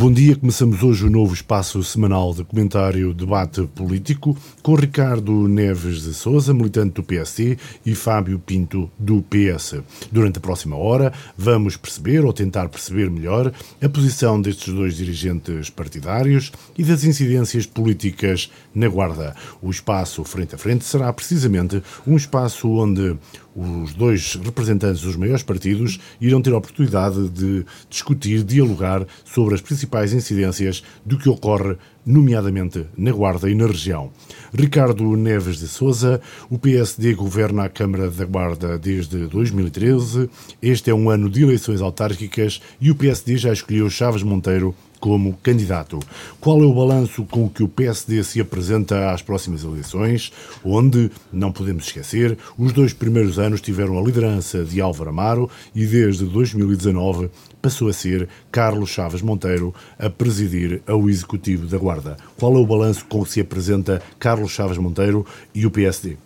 Bom dia, começamos hoje o novo espaço semanal de comentário debate político com Ricardo Neves de Souza, militante do PSD, e Fábio Pinto, do PS. Durante a próxima hora vamos perceber, ou tentar perceber melhor, a posição destes dois dirigentes partidários e das incidências políticas na Guarda. O espaço frente a frente será precisamente um espaço onde os dois representantes dos maiores partidos irão ter a oportunidade de discutir, dialogar sobre as principais incidências do que ocorre, nomeadamente na Guarda e na região. Ricardo Neves de Souza, o PSD governa a Câmara da Guarda desde 2013. Este é um ano de eleições autárquicas e o PSD já escolheu Chaves Monteiro como candidato. Qual é o balanço com que o PSD se apresenta às próximas eleições, onde, não podemos esquecer, os dois primeiros anos tiveram a liderança de Álvaro Amaro e desde 2019 passou a ser Carlos Chaves Monteiro a presidir ao Executivo da Guarda. Qual é o balanço com que se apresenta Carlos Chaves Monteiro e o PSD?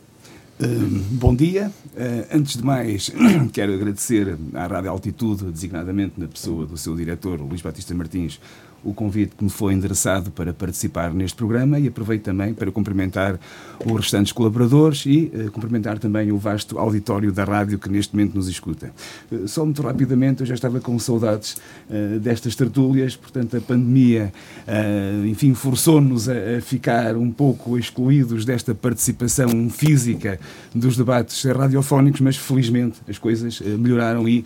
Uh, bom dia. Uh, antes de mais, quero agradecer à Rádio Altitude, designadamente na pessoa do seu diretor, Luís Batista Martins, o convite que me foi endereçado para participar neste programa e aproveito também para cumprimentar os restantes colaboradores e uh, cumprimentar também o vasto auditório da rádio que neste momento nos escuta. Uh, só muito rapidamente, eu já estava com saudades uh, destas tertúlias, portanto a pandemia, enfim, forçou-nos a, a, ficar um pouco excluídos desta participação física dos debates radiofónicos, mas felizmente as coisas melhoraram e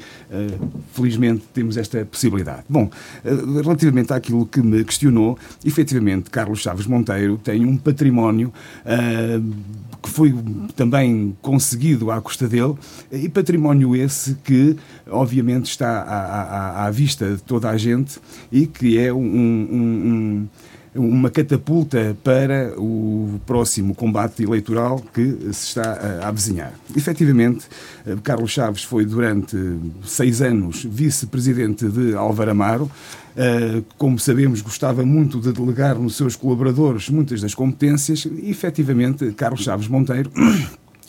felizmente temos esta possibilidade. Bom, relativamente àquilo aquilo que me questionou, efetivamente, Carlos Chaves Monteiro tem um património uh, que foi também conseguido à custa dele, e património esse que, obviamente, está à, à, à vista de toda a gente e que é um, um, um uma catapulta para o próximo combate eleitoral que se está a avizinhar. Efetivamente, eh, Carlos Chaves foi durante seis anos vice-presidente de Álvaro Amaro. Eh, como sabemos, gostava muito de delegar nos seus colaboradores muitas das competências e, efetivamente, Carlos Chaves Monteiro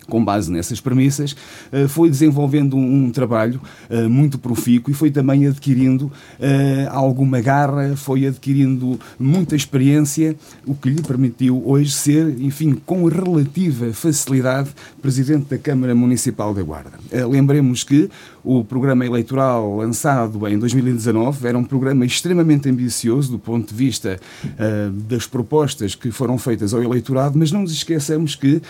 com base nessas premissas, eh, foi desenvolvendo um, trabalho eh, muito profícuo e foi também adquirindo eh, alguma garra, foi adquirindo muita experiência, o que lhe permitiu hoje ser, enfim, com relativa facilidade, presidente da Câmara Municipal da Guarda. Lembremos que o programa eleitoral lançado em 2019 era um programa extremamente ambicioso do ponto de vista das propostas que foram feitas ao eleitorado, mas não nos esqueçamos que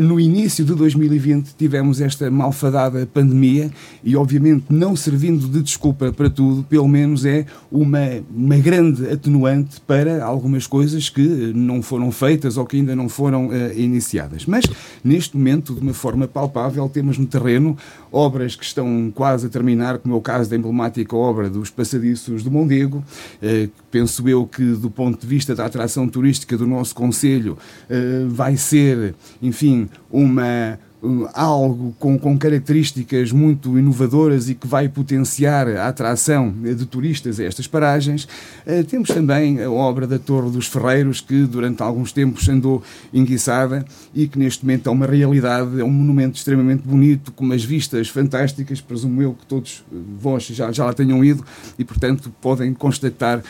no início de 2020 tivemos esta malfadada pandemia e, obviamente, não servindo de desculpa para tudo, pelo menos é uma, uma grande atenuante para algumas coisas que não foram feitas ou que ainda não foram uh, iniciadas. Mas, neste momento, de uma forma palpável, temos no terreno obras que estão quase a terminar, como é o caso da emblemática obra dos Passadiços do Mondego. Uh, penso eu que, do ponto de vista da atração turística do nosso Conselho, uh, vai ser, enfim, uma algo com, com, características muito inovadoras e que vai potenciar a atração de turistas a estas paragens. Uh, temos também a obra da Torre dos Ferreiros, que durante alguns tempos andou enguiçada e que neste momento é uma realidade, é um monumento extremamente bonito, com umas vistas fantásticas, presumo eu que todos vós já, já lá tenham ido e, portanto, podem constatar,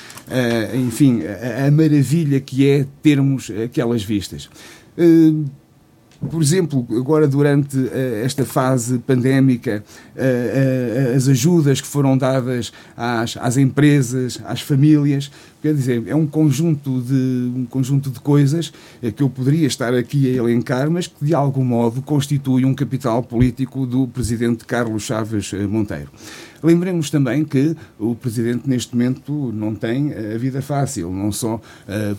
enfim, a, a, maravilha que é termos aquelas vistas. Por exemplo, agora durante uh, esta fase pandémica, uh, uh, as ajudas que foram dadas às, às empresas, às famílias, quer dizer, é um conjunto de, um conjunto de coisas que eu poderia estar aqui a elencar, mas que de algum modo constitui um capital político do presidente Carlos Chaves Monteiro. Lembremos também que o Presidente neste momento não tem a vida fácil, não só uh,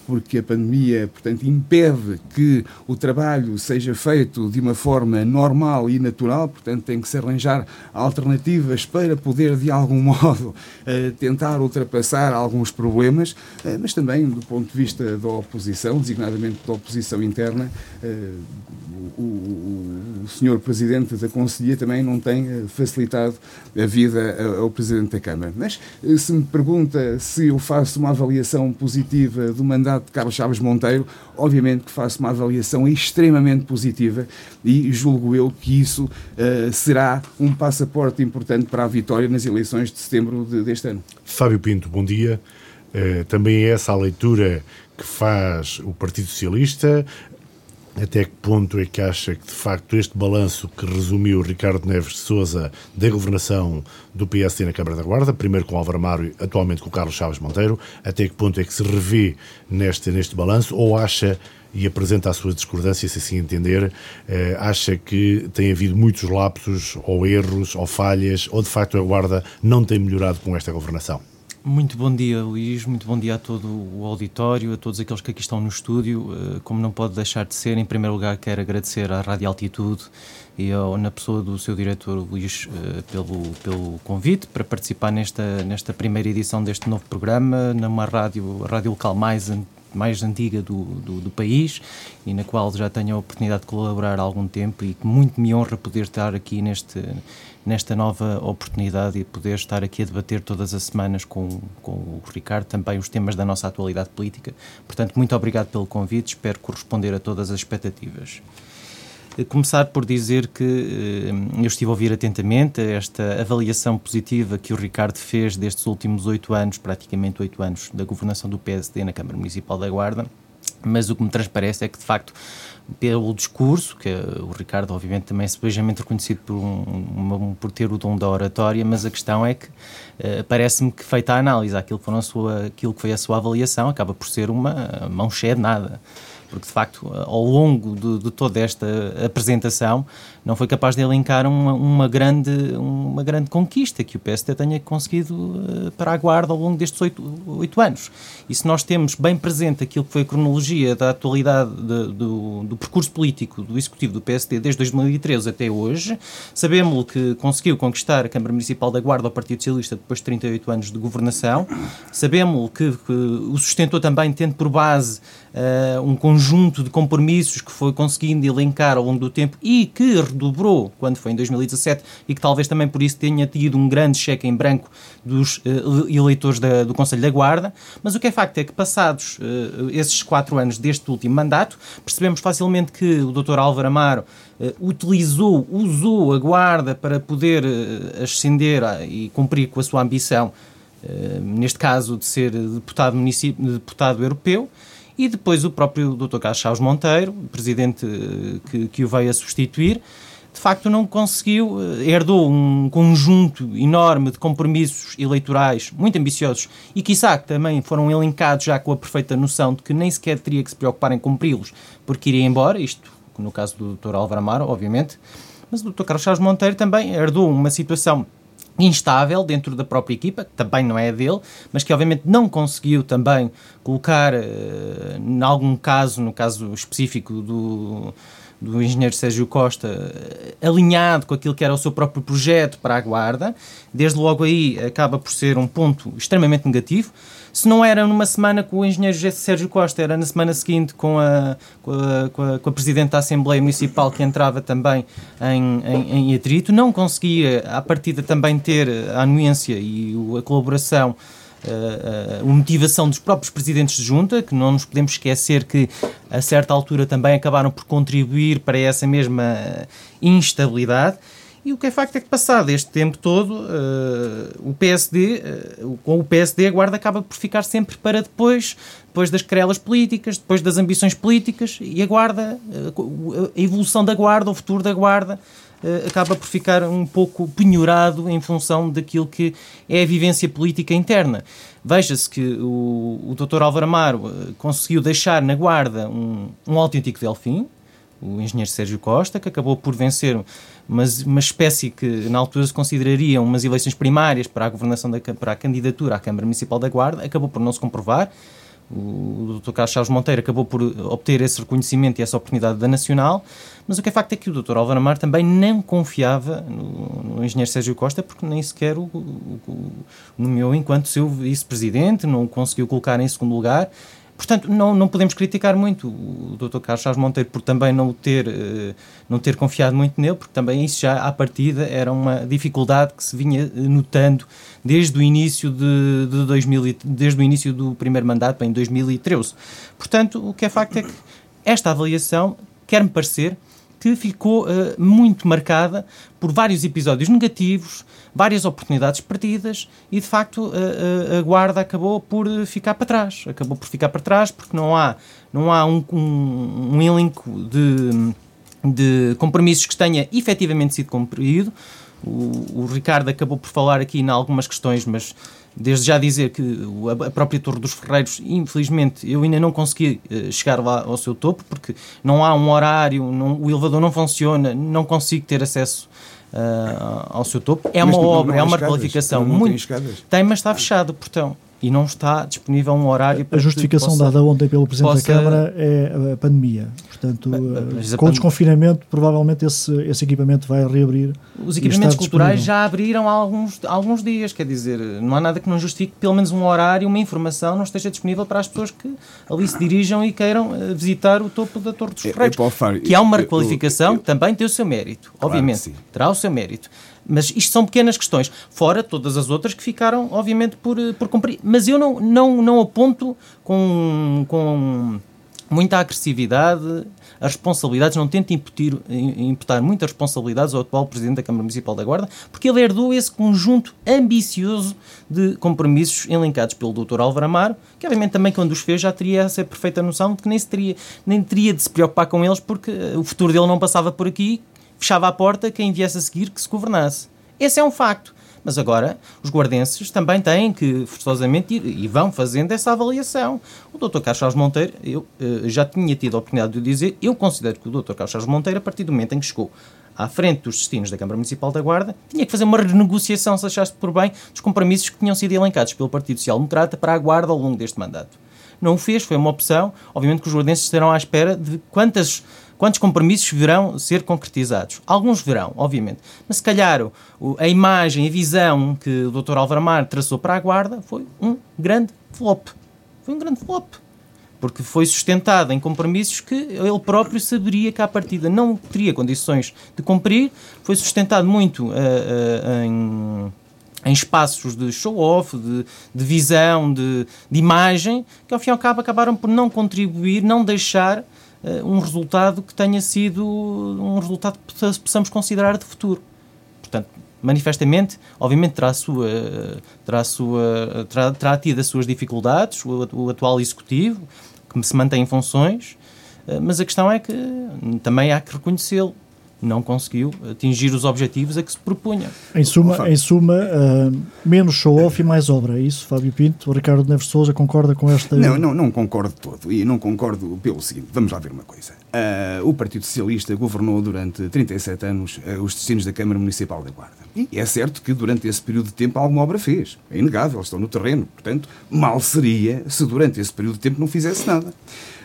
porque a pandemia, portanto, impede que o trabalho seja feito de uma forma normal e natural, portanto, tem que se arranjar alternativas para poder, de algum modo, uh, tentar ultrapassar alguns problemas, uh, mas também do ponto de vista da oposição, designadamente da oposição interna, o, o, o senhor Presidente da Conselhia também não tem facilitado a vida ao Presidente da Câmara. Mas eh, se me pergunta se eu faço uma avaliação positiva do mandato de Carlos Chaves Monteiro, obviamente que faço uma avaliação extremamente positiva e julgo eu que isso uh, será um passaporte importante para a vitória nas eleições de setembro de, deste ano. Fábio Pinto, bom dia. Também é essa a leitura que faz o Partido Socialista, até que ponto é que acha que, de facto, este balanço que resumiu Ricardo Neves de Souza da governação do PSD na Câmara da Guarda, primeiro com Álvaro Amaro, atualmente com Carlos Chaves Monteiro, até que ponto é que se revê neste, neste balanço, ou acha, e apresenta a sua discordância, se assim entender, eh, acha que tem havido muitos lapsos, ou erros, ou falhas, ou de facto a Guarda não tem melhorado com esta governação? Muito bom dia, Luís. Muito bom dia a todo o auditório, a todos aqueles que aqui estão no estúdio. Eh, como não pode deixar de ser, em primeiro lugar, quero agradecer à Rádio Altitude e ao, na pessoa do seu diretor, Luís, eh, pelo, pelo convite para participar nesta, nesta primeira edição deste novo programa, numa rádio, rádio local mais mais antiga do, do, do, país e na qual já tenho a oportunidade de colaborar há algum tempo e que muito me honra poder estar aqui neste, nesta nova oportunidade e poder estar aqui a debater todas as semanas com, com o Ricardo também os temas da nossa atualidade política. Portanto, muito obrigado pelo convite, espero corresponder a todas as expectativas. Eh, começar por dizer que eh, eu estive a ouvir atentamente esta avaliação positiva que o Ricardo fez destes últimos oito anos, praticamente oito anos, da governação do PSD na Câmara Municipal da Guarda, mas o que me transparece é que, de facto, pelo discurso, que o Ricardo, obviamente, também é sebejamente reconhecido por, um, por ter o dom da oratória, mas a questão é que uh, parece-me que, feita a análise àquilo que, sua, aquilo que foi a sua avaliação, acaba por ser uma mão cheia de nada. Porque de facto, ao longo de, de toda esta apresentação, não foi capaz de elencar uma, uma, grande, uma grande conquista que o PSD tenha conseguido uh, para a Guarda ao longo destes oito, anos. E se nós temos bem presente aquilo que foi a cronologia da atualidade de, do, do percurso político do Executivo do PSD desde 2013 até hoje, sabemos que conseguiu conquistar a Câmara Municipal da Guarda ao Partido Socialista depois de 38 anos de governação, sabemos que, que o sustentou também tendo por base uh, um conjunto de compromissos que foi conseguindo elencar ao longo do tempo e que redobrou quando foi em 2017 e que talvez também por isso tenha tido um grande cheque em branco dos uh, eleitores da, do Conselho da Guarda. Mas o que é facto é que, passados uh, esses quatro anos deste último mandato, percebemos facilmente que o Dr. Álvaro Amaro utilizou, usou a Guarda para poder ascender e cumprir com a sua ambição, neste caso de ser deputado, deputado europeu e depois o próprio Dr. Carlos Chaves Monteiro, presidente que, que o veio a substituir, de facto não conseguiu, eh, herdou um conjunto enorme de compromissos eleitorais muito ambiciosos e, quiçá, que também foram elencados já com a perfeita noção de que nem sequer teria que se preocupar em cumpri-los porque iria embora, isto no caso do Dr. Álvaro Amaro, obviamente, mas o Dr. Carlos Chaves Monteiro também herdou uma situação instável dentro da própria equipa, que também não é dele, mas que obviamente não conseguiu também colocar, uh, em algum caso, no caso específico do, do engenheiro Sérgio Costa, uh, alinhado com aquilo que era o seu próprio projeto para a Guarda. Desde logo aí acaba por ser um ponto extremamente negativo se não era numa semana com o engenheiro Sérgio Costa, era na semana seguinte com a, com a, com a, com a Presidente da Assembleia Municipal que entrava também em, em, em atrito, não conseguia à partida também ter a anuência e a colaboração a, a, motivação dos próprios presidentes de junta, que não nos podemos esquecer que a certa altura também acabaram por contribuir para essa mesma instabilidade. E o que é facto é que, passado este tempo todo, uh, o PSD, uh, com o PSD, a Guarda acaba por ficar sempre para depois, depois das querelas políticas, depois das ambições políticas, e a Guarda, uh, a evolução da Guarda, o futuro da Guarda, acaba por ficar um pouco penhorado em função daquilo que é a vivência política interna. Veja-se que o, o Dr. Álvaro Amaro conseguiu deixar na Guarda um, um autêntico delfim, o engenheiro Sérgio Costa, que acabou por vencer uma, uma espécie que na altura se consideraria umas eleições primárias para a governação da, para a candidatura à Câmara Municipal da Guarda, acabou por não se comprovar. O Dr. Carlos Chaves Monteiro acabou por obter esse reconhecimento e essa oportunidade da Nacional, mas o que é facto é que o Dr. Álvaro Amar também não confiava no, no engenheiro Sérgio Costa, porque nem sequer o, o, o nomeou enquanto seu vice-presidente, não o conseguiu colocar em segundo lugar Portanto, não, não podemos criticar muito o Dr. Carlos Chaves Monteiro por também não ter, uh, não ter confiado muito nele, porque também isso já à partida era uma dificuldade que se vinha eh, notando desde o início de, de 2000, desde o início do primeiro mandato em 2013. Portanto, o que é facto é que esta avaliação quer-me parecer que ficou uh, muito marcada por vários episódios negativos, várias oportunidades perdidas e, de facto, a, a, a Guarda acabou por ficar para trás. Acabou por ficar para trás porque não há, não há um, um, um elenco de, de compromissos que tenha efetivamente sido cumprido. O, o, Ricardo acabou por falar aqui em algumas questões, mas desde já dizer que a própria Torre dos Ferreiros, infelizmente, eu ainda não consegui eh, chegar lá ao seu topo, porque não há um horário, não, o elevador não funciona, não consigo ter acesso uh, ao seu topo. É mas uma obra, é uma escadas, qualificação muito. Tem, tem, mas está fechado, portão e não está disponível um horário para A justificação dada ontem pelo Presidente possa... da Câmara é a pandemia. Portanto, com o desconfinamento, provavelmente esse, esse equipamento vai reabrir. Os equipamentos culturais disponível. já abriram há alguns, há alguns dias, quer dizer, não há nada que não justifique pelo menos um horário, uma informação não esteja disponível para as pessoas que ali se dirijam e queiram eh, visitar o topo da Torre dos Ferreiros. que há uma requalificação que também tem o seu mérito, obviamente, claro terá o seu mérito. Mas isto são pequenas questões, fora todas as outras que ficaram, obviamente, por, eh, por cumprir. Mas eu não, não, não aponto com, com muita agressividade as responsabilidades, não tento imputir, imputar muitas responsabilidades ao atual Presidente da Câmara Municipal da Guarda, porque ele herdou esse conjunto ambicioso de compromissos elencados pelo Dr. Álvaro Amaro, que obviamente também quando os fez já teria essa perfeita noção de que nem, se teria, nem teria de se preocupar com eles porque o futuro dele não passava por aqui fechava a porta quem viesse a seguir que se governasse. Esse é um facto. Mas agora os guardenses também têm que forçosamente ir e vão fazendo essa avaliação. O Dr. Carlos Monteiro, eu uh, já tinha tido a oportunidade de dizer, eu considero que o Dr. Carlos Monteiro, a partir do momento em que chegou à frente dos destinos da Câmara Municipal da Guarda, tinha que fazer uma renegociação, se achaste por bem, dos compromissos que tinham sido elencados pelo Partido Social Democrata para a Guarda ao longo deste mandato. Não o fez, foi uma opção. Obviamente que os guardenses estarão à espera de quantas Quantos compromissos virão ser concretizados? Alguns virão, obviamente. Mas se calhar a imagem, a visão que o Dr. Álvaro Amar traçou para a Guarda foi um grande flop. Foi um grande flop. Porque foi sustentado em compromissos que ele próprio saberia que à partida não teria condições de cumprir. Foi sustentado muito uh, uh, em em espaços de show-off, de, de, visão, de, de, imagem, que ao fim e ao cabo acabaram por não contribuir, não deixar um resultado que tenha sido um resultado que possamos considerar de futuro. Portanto, manifestamente, obviamente terá, sua, terá, sua, terá, terá tido as suas dificuldades, o, o atual executivo, que se mantém em funções, uh, mas a questão é que também há que reconhecê-lo não conseguiu atingir os objetivos a que se propunha. Em suma, em suma uh, menos show-off e mais obra, é isso, Fábio Pinto? O Ricardo Neves Souza concorda com esta... Não, não, não concordo todo. E não concordo pelo seguinte, vamos lá ver uma coisa. Uh, o Partido Socialista governou durante 37 anos uh, os destinos da Câmara Municipal da Guarda. E é certo que durante esse período de tempo alguma obra fez. É inegável, estão no terreno. Portanto, mal seria se durante esse período de tempo não fizesse nada.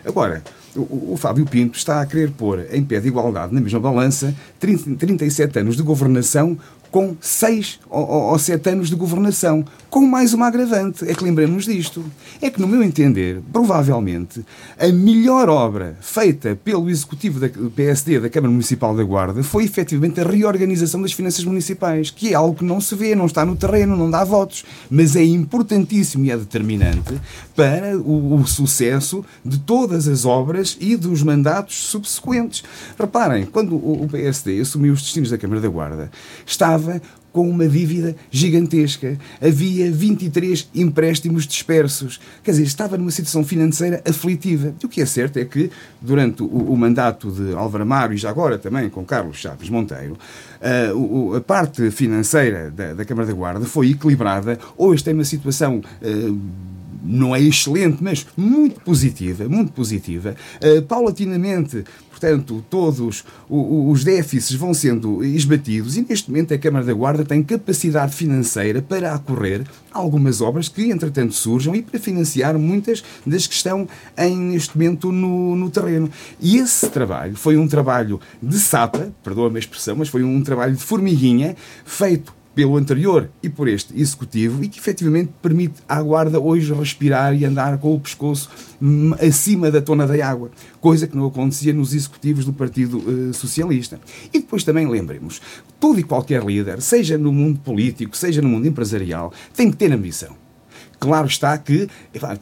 Agora, o, o, Fábio Pinto está a querer pôr em pé de igualdade, na mesma balança, 30, 37 anos de governação com seis ou, sete anos de governação, com mais uma agravante. É que lembremos disto. É que, no meu entender, provavelmente, a melhor obra feita pelo Executivo da PSD da Câmara Municipal da Guarda foi efetivamente a reorganização das finanças municipais, que é algo que não se vê, não está no terreno, não dá votos, mas é importantíssimo e é determinante para o, o sucesso de todas as obras e dos mandatos subsequentes. Reparem, quando o PSD assumiu os destinos da Câmara da Guarda, estava estava com uma dívida gigantesca. Havia 23 empréstimos dispersos. Quer dizer, estava numa situação financeira aflitiva. E o que é certo é que, durante o, o mandato de Álvaro Amaro e já agora também com Carlos Chaves Monteiro, uh, o, a parte financeira da, da, Câmara da Guarda foi equilibrada. Hoje tem uma situação. Uh, não é excelente, mas muito positiva, muito positiva. Uh, paulatinamente, portanto, todos os déficits vão sendo esbatidos e neste momento a Câmara da Guarda tem capacidade financeira para acorrer algumas obras que, entretanto, surjam e para financiar muitas das que estão em, neste momento no, no terreno. E esse trabalho foi um trabalho de sapa, perdoa-me a expressão, mas foi um trabalho de formiguinha feito pelo anterior e por este executivo e que efetivamente permite à Guarda hoje respirar e andar com o pescoço hum, acima da tona da água, coisa que não acontecia nos executivos do Partido uh, Socialista. E depois também lembremos, todo e qualquer líder, seja no mundo político, seja no mundo empresarial, tem que ter ambição. Claro está que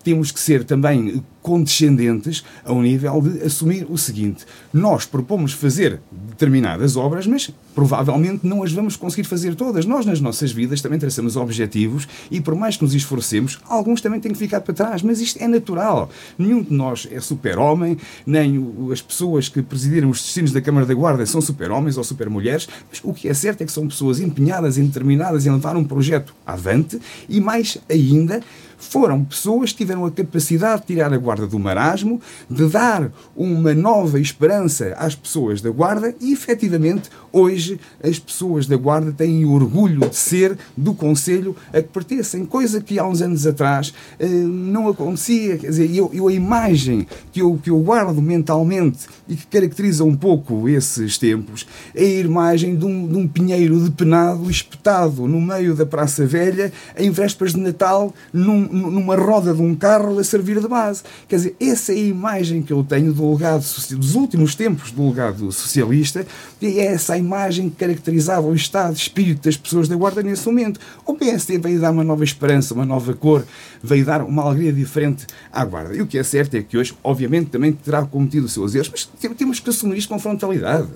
temos que ser também condescendentes ao nível de assumir o seguinte: nós propomos fazer determinadas obras, mas provavelmente não as vamos conseguir fazer todas. Nós, nas nossas vidas, também traçamos objetivos e, por mais que nos esforcemos, alguns também têm que ficar para trás. Mas isto é natural. Nenhum de nós é super-homem, nem as pessoas que presidiram os destinos da Câmara da Guarda são super-homens ou super-mulheres. Mas o que é certo é que são pessoas empenhadas e determinadas em levar um projeto avante e, mais ainda, foram pessoas que tiveram a capacidade de tirar a Guarda do marasmo, de dar uma nova esperança às pessoas da Guarda e, efetivamente, hoje as pessoas da Guarda têm orgulho de ser do Conselho a que pertencem, coisa que há uns anos atrás eh, não acontecia. Quer dizer, eu, eu, a imagem que eu, que eu guardo mentalmente e que caracteriza um pouco esses tempos é a imagem de um, de um pinheiro de penado espetado no meio da Praça Velha em vésperas de Natal num, numa roda de um carro a servir de base. Quer dizer, essa é a imagem que eu tenho do legado dos últimos tempos do legado socialista e é essa a imagem que caracterizava o estado de espírito das pessoas da Guarda nesse momento. O PSD veio dar uma nova esperança, uma nova cor, veio dar uma alegria diferente à Guarda. E o que é certo é que hoje, obviamente, também terá cometido os seus erros, mas temos que assumir isto com frontalidade.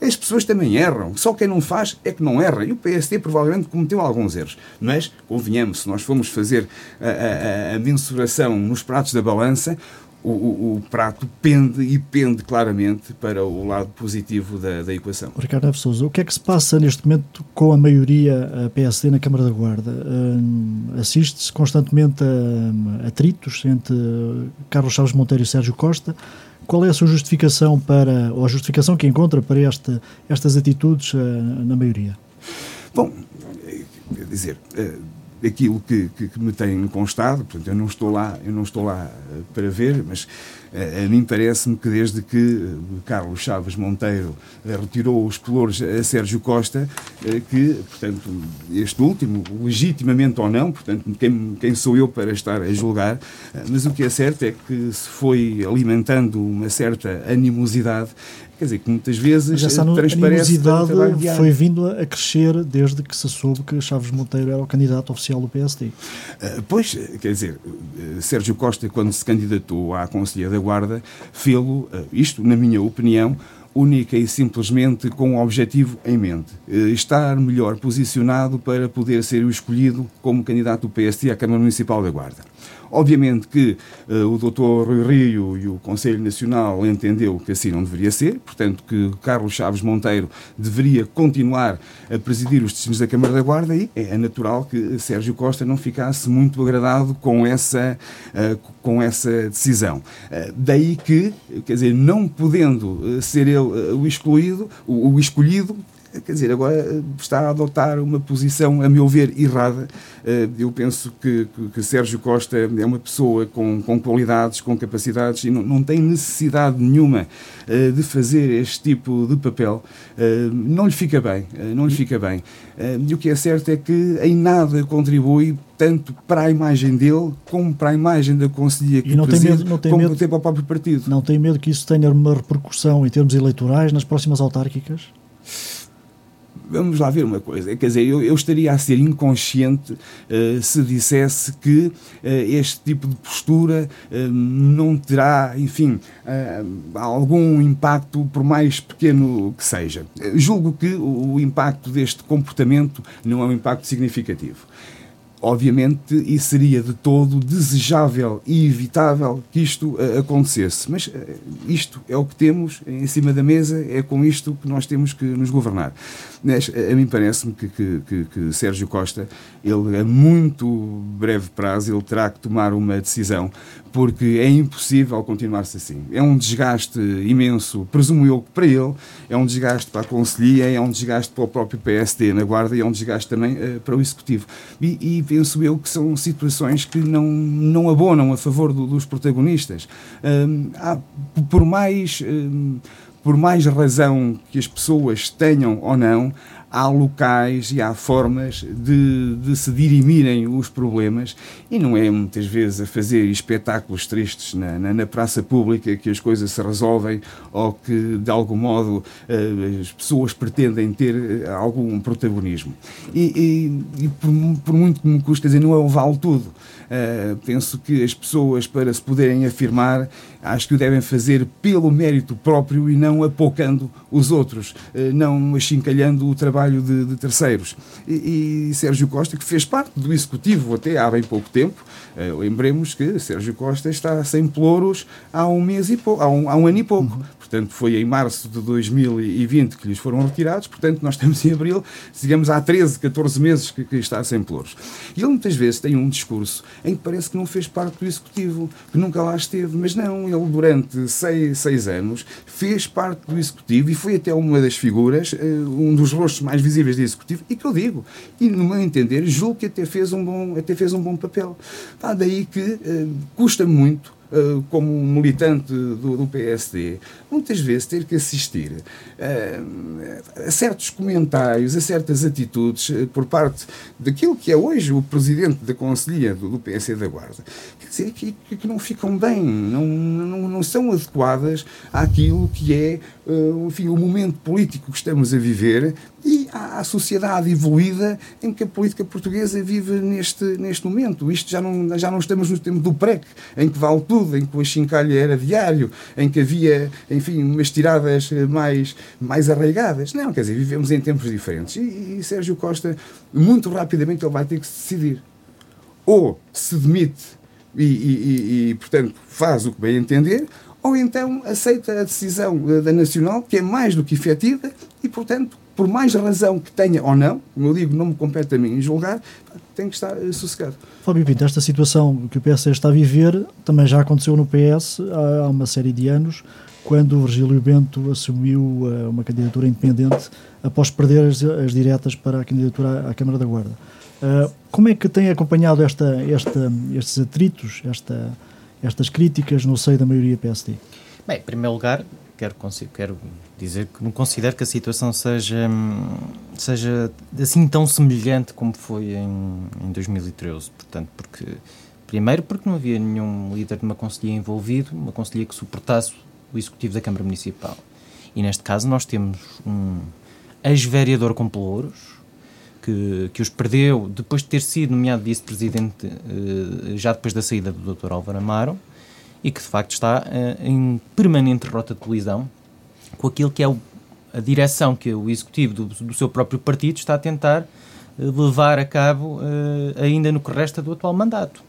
As pessoas também erram, só quem não faz é que não erra. E o PSD provavelmente cometeu alguns erros. Mas, convenhamos, se nós formos fazer a, a, a mensuração nos pratos da balança, o, o, o, prato pende e pende claramente para o lado positivo da, da equação. Ricardo Neves Souza, o que é que se passa neste momento com a maioria PSD na Câmara da Guarda? Um, Assiste-se constantemente a, a atritos entre Carlos Chaves Monteiro e Sérgio Costa qual é a sua justificação para, ou a justificação que encontra para esta, estas atitudes uh, na maioria? Bom, quer dizer, uh, aquilo que, que, que, me tem constado, portanto, eu não estou lá, eu não estou lá uh, para ver, mas a mim parece-me que desde que Carlos Chaves Monteiro retirou os pelouros a Sérgio Costa, que, portanto, este último, legitimamente ou não, portanto, quem, quem sou eu para estar a julgar, mas o que é certo é que se foi alimentando uma certa animosidade Quer dizer, que muitas vezes essa animosidade foi vindo a crescer desde que se soube que Chaves Monteiro era o candidato oficial do PSD. Uh, ah, pois, quer dizer, Sérgio Costa, quando se candidatou à Conselhia da Guarda, fê-lo, uh, isto, na minha opinião, única e simplesmente com um objetivo em mente: estar melhor posicionado para poder ser o escolhido como candidato do PSD à Câmara Municipal da Guarda. Obviamente que uh, o Dr. Rui Rio e o Conselho Nacional entendeu que assim não deveria ser, portanto que Carlos Chaves Monteiro deveria continuar a presidir os destinos da Câmara da Guarda e é natural que Sérgio Costa não ficasse muito agradado com essa, uh, com essa decisão. Uh, daí que, quer dizer, não podendo ser ele o excluído, o, o escolhido, quer dizer, agora eh, está a adotar uma posição, a meu ver, errada. Eh, eu penso que, que, que Sérgio Costa é uma pessoa com, com qualidades, com capacidades e não, não tem necessidade nenhuma eh, de fazer este tipo de papel. Não lhe fica bem, não lhe fica bem. E o que é certo é que em nada contribui tanto para a imagem dele como para a imagem da Conselhia que e não preside, tem medo, não tem como medo, para o próprio partido. Não tem medo que isso tenha uma repercussão em termos eleitorais nas próximas autárquicas? Vamos lá ver uma coisa, quer dizer, eu, eu estaria a ser inconsciente uh, se dissesse que uh, este tipo de postura uh, não terá, enfim, algum impacto, por mais pequeno que seja. julgo que o, o impacto deste comportamento não é um impacto significativo. Obviamente, e seria de todo desejável e evitável que isto uh, acontecesse. Mas uh, isto é o que temos em cima da mesa, é com isto que nós temos que nos governar. Mas, a mim parece-me que, que, que, que, Sérgio Costa, ele a muito breve prazo, ele terá que tomar uma decisão, porque é impossível continuar-se assim. É um desgaste imenso, presumo eu, para ele, é um desgaste para a Conselhia, é um desgaste para o próprio PSD na Guarda e é um desgaste também uh, para o Executivo. E, e, penso eu que são situações que não, não abonam a favor do, dos protagonistas. Há, por mais por mais razão que as pessoas tenham ou não, há locais e há formas de, de se dirimirem os problemas e não é muitas vezes a fazer espetáculos tristes na, na, na praça pública que as coisas se resolvem ou que de algum modo uh, as pessoas pretendem ter uh, algum protagonismo. E, e, e por, por, muito que me custa dizer, não é o vale tudo. Uh, penso que as pessoas, para se poderem afirmar, acho que o devem fazer pelo mérito próprio e não apocando os outros, uh, não achincalhando o trabalho de, de terceiros. E, e, Sérgio Costa, que fez parte do Executivo até há bem pouco tempo, uh, lembremos que Sérgio Costa está sem pelouros há um mês e pouco, há um, há um ano e pouco. Uhum. Portanto, foi em março de 2020 que lhes foram retirados, portanto, nós estamos em abril, digamos, há 13, 14 meses que, que está sem pelouros. E ele muitas vezes tem um discurso em que parece que não fez parte do Executivo, que nunca lá esteve, mas não, ele durante seis, seis anos fez parte do Executivo e foi até uma das figuras, eh, um dos rostos mais visíveis do Executivo, e que eu digo, e no meu entender, julgo que até fez um bom, até fez um bom papel. Tá, daí que uh, custa muito eh, como militante do, do, PSD, muitas vezes ter que assistir uh, a certos comentários, a certas atitudes uh, por parte daquilo que é hoje o presidente da Conselhia do, do PSD da Guarda, quer dizer, que, que não ficam bem, não, não, não são adequadas àquilo que é enfim, o momento político que estamos a viver e à, à, sociedade evoluída em que a política portuguesa vive neste, neste momento. Isto já não, já não estamos no tempo do PREC, em que vale tudo, em que o achincalho era diário, em que havia, enfim, umas tiradas mais, mais arraigadas. Não, quer dizer, vivemos em tempos diferentes. E, e Sérgio Costa, muito rapidamente, ele vai ter que se decidir. Ou se demite e, e, e, portanto, faz o que bem entender, ou então aceita a decisão da Nacional, que é mais do que efetiva, e, portanto, por mais razão que tenha ou não, como eu digo, não me compete a mim julgar, tem que estar eh, sossegado. Fábio Pinto, esta situação que o PS está a viver também já aconteceu no PS há uma série de anos, quando o Virgílio Bento assumiu eh, uma candidatura independente após perder as, as diretas para a candidatura à Câmara da Guarda. Uh, como é que tem acompanhado esta, esta, estes atritos, esta, estas críticas no seio da maioria PSD? Bem, em primeiro lugar, quero, quero dizer que não considero que a situação seja, seja assim tão semelhante como foi em, em 2013. Portanto, porque, primeiro, porque não havia nenhum líder de uma conselhia envolvido, uma conselhia que suportasse o executivo da Câmara Municipal. E neste caso nós temos um ex-vereador com pelouros, que, que os perdeu depois de ter sido nomeado vice-presidente, uh, já depois da saída do Dr. Álvaro Amaro, e que de facto está uh, em permanente rota de colisão com aquilo que é o, a direção que o executivo do, do, seu próprio partido está a tentar uh, levar a cabo ainda no que resta do atual mandato.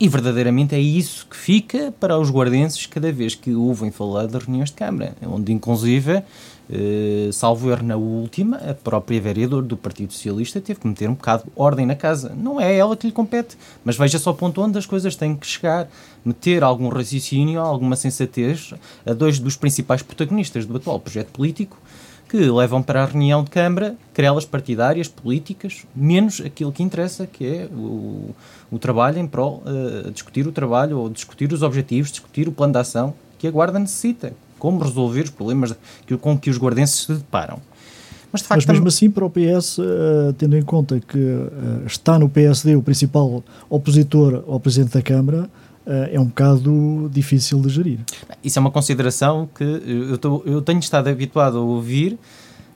E verdadeiramente é isso que fica para os guardenses cada vez que ouvem falar das reuniões de Câmara, onde inclusive Uh, salvo erro na última, a própria vereadora do Partido Socialista teve que meter um bocado de ordem na casa. Não é ela que lhe compete, mas veja só o ponto onde as coisas têm que chegar. Meter algum raciocínio, alguma sensatez a dois dos principais protagonistas do atual projeto político que levam para a reunião de Câmara querelas partidárias, políticas, menos aquilo que interessa, que é o, o trabalho em prol, uh, discutir o trabalho ou discutir os objetivos, discutir o plano de ação que a Guarda necessita como resolver os problemas com que os guardenses se deparam. Mas, de facto, Mas mesmo assim, para o PS, uh, eh, tendo em conta que uh, está no PSD o principal opositor ao Presidente da Câmara, uh, é um bocado difícil de gerir. Isso é uma consideração que eu, tô, eu tenho estado habituado a ouvir.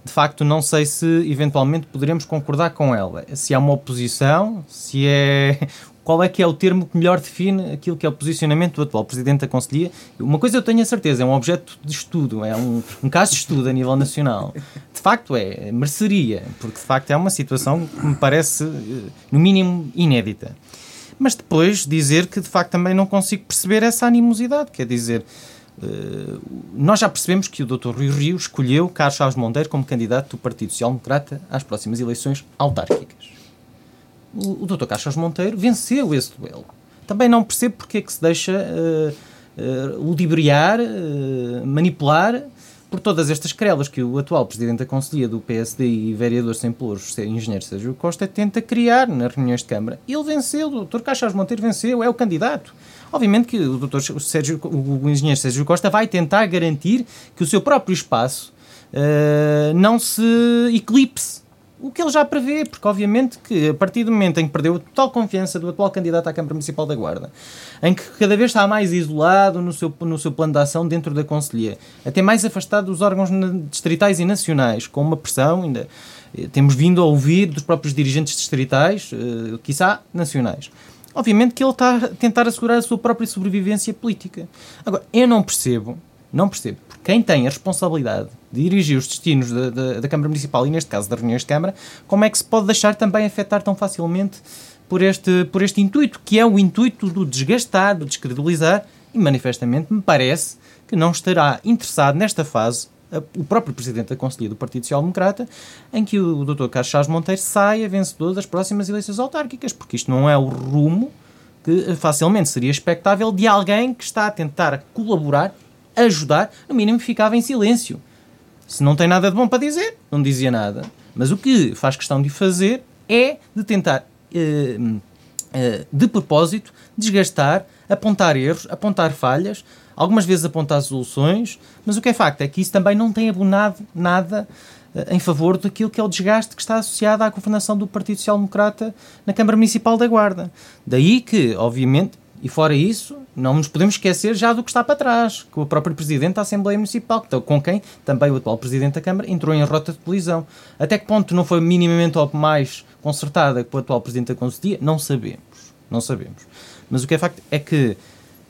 De facto, não sei se eventualmente poderemos concordar com ela. Se há uma oposição, se é qual é que é o termo que melhor define aquilo que é o posicionamento do atual Presidente da Conselhia. Uma coisa eu tenho a certeza, é um objeto de estudo, é um, um caso de estudo a nível nacional. De facto é, mereceria, porque de facto é uma situação que me parece, eh, no mínimo, inédita. Mas depois dizer que de facto também não consigo perceber essa animosidade, quer dizer, Uh, nós já percebemos que o Dr. Rui Rio escolheu Carlos Chaves Monteiro como candidato do Partido Social Democrata às próximas eleições autárquicas o, Dr. Caixas Monteiro venceu esse duelo. Também não percebo porque é que se deixa uh, uh, ludibriar, uh, manipular por todas estas querelas que o atual Presidente da Conselhia do PSD e vereador sem pelouros, engenheiro Sérgio Costa, tenta criar nas reuniões de Câmara. Ele venceu, o Dr. Caixas Monteiro venceu, é o candidato. Obviamente que o Dr. Sérgio, o engenheiro Sérgio Costa vai tentar garantir que o seu próprio espaço uh, não se eclipse o que ele já prevê, porque obviamente que a partir do momento em que perdeu a total confiança do atual candidato à Câmara Municipal da Guarda, em que cada vez está mais isolado no seu, no seu plano de ação dentro da Conselhia, até mais afastado dos órgãos distritais e nacionais, com uma pressão ainda eh, temos vindo a ouvir dos próprios dirigentes distritais, uh, quiçá nacionais. obviamente que ele está a tentar assegurar a sua própria sobrevivência política. Agora, eu não percebo, não percebo, quem tem a responsabilidade de dirigir os destinos da, Câmara Municipal e, neste caso, das reuniões de Câmara, como é que se pode deixar também afetar tão facilmente por este, por este intuito, que é o intuito do desgastar, do descredibilizar, e manifestamente me parece que não estará interessado nesta fase o próprio Presidente da Conselhia do Partido Social Democrata, em que o Dr. Carlos Chaves Monteiro saia vencedor das próximas eleições autárquicas, porque isto não é o rumo que facilmente seria expectável de alguém que está a tentar colaborar, ajudar, no mínimo ficava em silêncio. Se não tem nada de bom para dizer, não dizia nada. Mas o que faz questão de fazer é de tentar, eh, eh, de propósito, desgastar, apontar erros, apontar falhas, algumas vezes apontar soluções, mas o que é facto é que isso também não tem abonado nada eh, em favor daquilo que é o desgaste que está associado à governação do Partido Social Democrata na Câmara Municipal da Guarda. Daí que, obviamente, e fora isso, não nos podemos esquecer já do que está para trás, com o próprio Presidente da Assembleia Municipal, com quem também o atual Presidente da Câmara entrou em rota de colisão. Até que ponto não foi minimamente ou mais consertada com o atual Presidente da Conselhia? Não sabemos. Não sabemos. Mas o que é facto é que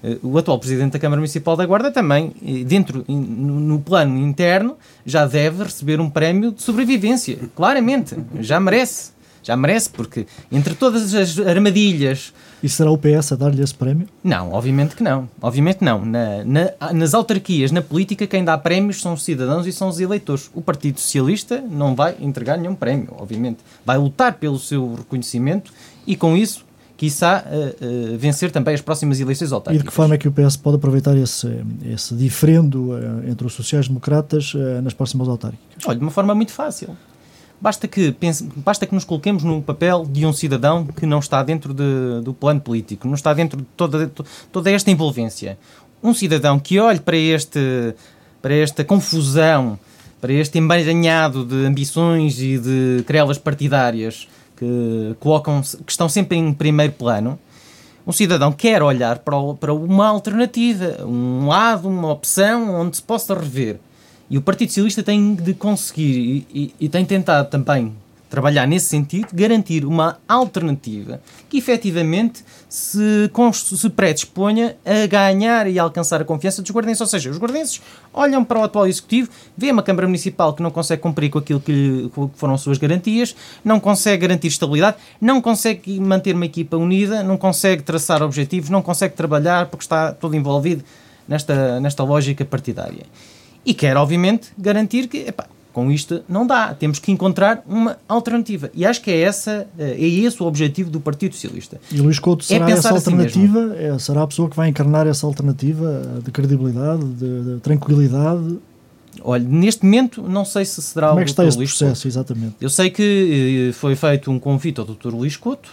eh, o atual Presidente da Câmara Municipal da Guarda também, eh, dentro, no plano interno, já deve receber um prémio de sobrevivência. Claramente, já merece. Já merece, porque entre todas as armadilhas. E será o PS a dar-lhe esse prémio? Não, obviamente que não. Obviamente não. Na, na, nas autarquias, na política, quem dá prémios são os cidadãos e são os eleitores. O Partido Socialista não vai entregar nenhum prémio, obviamente. Vai lutar pelo seu reconhecimento e, com isso, quiçá, uh, uh, vencer também as próximas eleições autárquicas. E de que forma é que o PS pode aproveitar esse, esse diferendo uh, entre os sociais-democratas nas próximas autárquicas? Olha, de uma forma muito fácil. Basta que, pense, basta que nos coloquemos no papel de um cidadão que não está dentro de, do plano político, não está dentro de toda, toda esta envolvência. Um cidadão que olhe para, este, para esta confusão, para este emaranhado de ambições e de querelas partidárias que, colocam, que estão sempre em primeiro plano, um cidadão quer olhar para, para uma alternativa, um lado, uma opção onde se possa rever. E o Partido Socialista tem de conseguir e, e, e tem tentado também trabalhar nesse sentido, garantir uma alternativa que efetivamente se, se predisponha a ganhar e alcançar a confiança dos guardenses. Ou seja, os guardenses olham para o atual Executivo, vêem uma Câmara Municipal que não consegue cumprir com aquilo que, que foram as suas garantias, não consegue garantir estabilidade, não consegue manter uma equipa unida, não consegue traçar objetivos, não consegue trabalhar porque está todo envolvido nesta, nesta lógica partidária. E quer, obviamente, garantir que epá, com isto não dá. Temos que encontrar uma alternativa. E acho que é, essa, é esse o objetivo do Partido Socialista. E Luís Couto será é essa alternativa? Assim é, será a pessoa que vai encarnar essa alternativa de credibilidade, de, de tranquilidade? Olha, neste momento não sei se será Como o é que está esse Luís processo, Couto. exatamente? Eu sei que eh, foi feito um convite ao Dr. Luís Couto.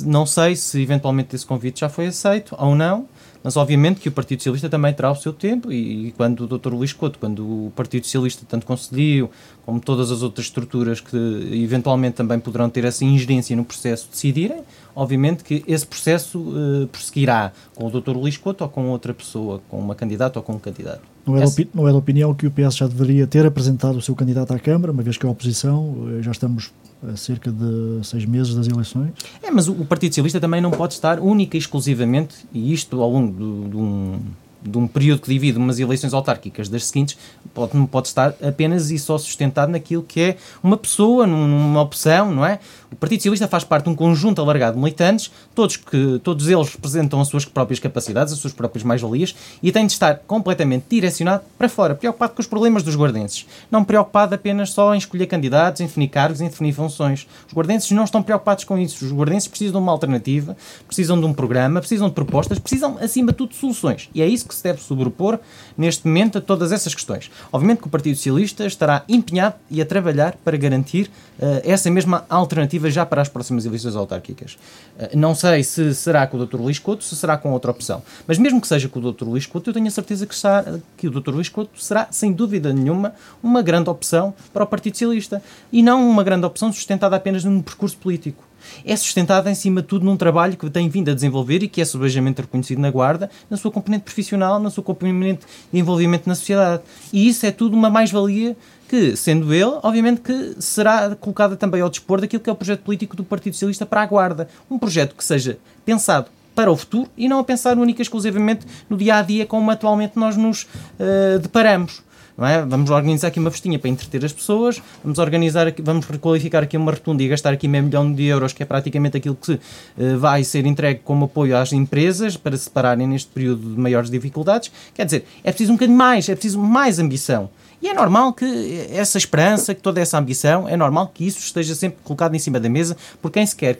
Não sei se eventualmente esse convite já foi aceito ou não. Mas obviamente que o Partido Socialista também terá o seu tempo e, e quando o Dr. Luís Couto, quando o Partido Socialista tanto concediu, como todas as outras estruturas que eventualmente também poderão ter essa ingerência no processo decidirem, obviamente que esse processo uh, prosseguirá com o Dr. Luís Couto ou com outra pessoa, com uma candidata ou com um candidato. Não é, Essa... não é da opinião que o PS já deveria ter apresentado o seu candidato à Câmara, uma vez que a oposição, eh, já estamos a cerca de seis meses das eleições. É, mas o Partido Socialista também não pode estar única e exclusivamente, e isto ao longo de, um de um período que divide umas eleições autárquicas das seguintes, pode, não pode estar apenas e só sustentado naquilo que é uma pessoa, numa opção, não é? O Partido Socialista faz parte de um conjunto alargado de militantes, todos, que, todos eles representam as suas próprias capacidades, as suas próprias mais-valias, e tem de estar completamente direcionado para fora, preocupado com os problemas dos guardenses. Não preocupado apenas só em escolher candidatos, em definir cargos, em definir funções. Os guardenses não estão preocupados com isso. Os guardenses precisam de uma alternativa, precisam de um programa, precisam de propostas, precisam, acima de tudo, de soluções. E é isso que se deve sobrepor neste momento a todas essas questões. Obviamente que o Partido Socialista estará empenhado e a trabalhar para garantir essa mesma alternativa já para as próximas eleições autárquicas. Uh, não sei se será com o Dr. Luís Couto, se será com outra opção. Mas mesmo que seja com o Dr. Luís Couto, eu tenho a certeza que, está, que o Dr. Luís Couto será, sem dúvida nenhuma, uma grande opção para o Partido Socialista. E não uma grande opção sustentada apenas num percurso político é sustentada em cima de tudo num trabalho que tem vindo a desenvolver e que é subejamente reconhecido na Guarda, na sua componente profissional, na sua componente de envolvimento na sociedade. E isso é tudo uma mais-valia que, sendo ele, obviamente que será colocada também ao dispor daquilo que é o projeto político do Partido Socialista para a Guarda. Um projeto que seja pensado para o futuro e não a pensar única e exclusivamente no dia a dia como atualmente nós nos uh, deparamos. É? Vamos organizar aqui uma festinha para entreter as pessoas, vamos organizar, vamos requalificar aqui uma rotunda e gastar aqui meio milhão de euros, que é praticamente aquilo que uh, vai ser entregue como apoio às empresas para se separarem neste período de maiores dificuldades. Quer dizer, é preciso um bocadinho mais, é preciso mais ambição. E é normal que essa esperança, que toda essa ambição, é normal que isso esteja sempre colocado em cima da mesa por quem se quer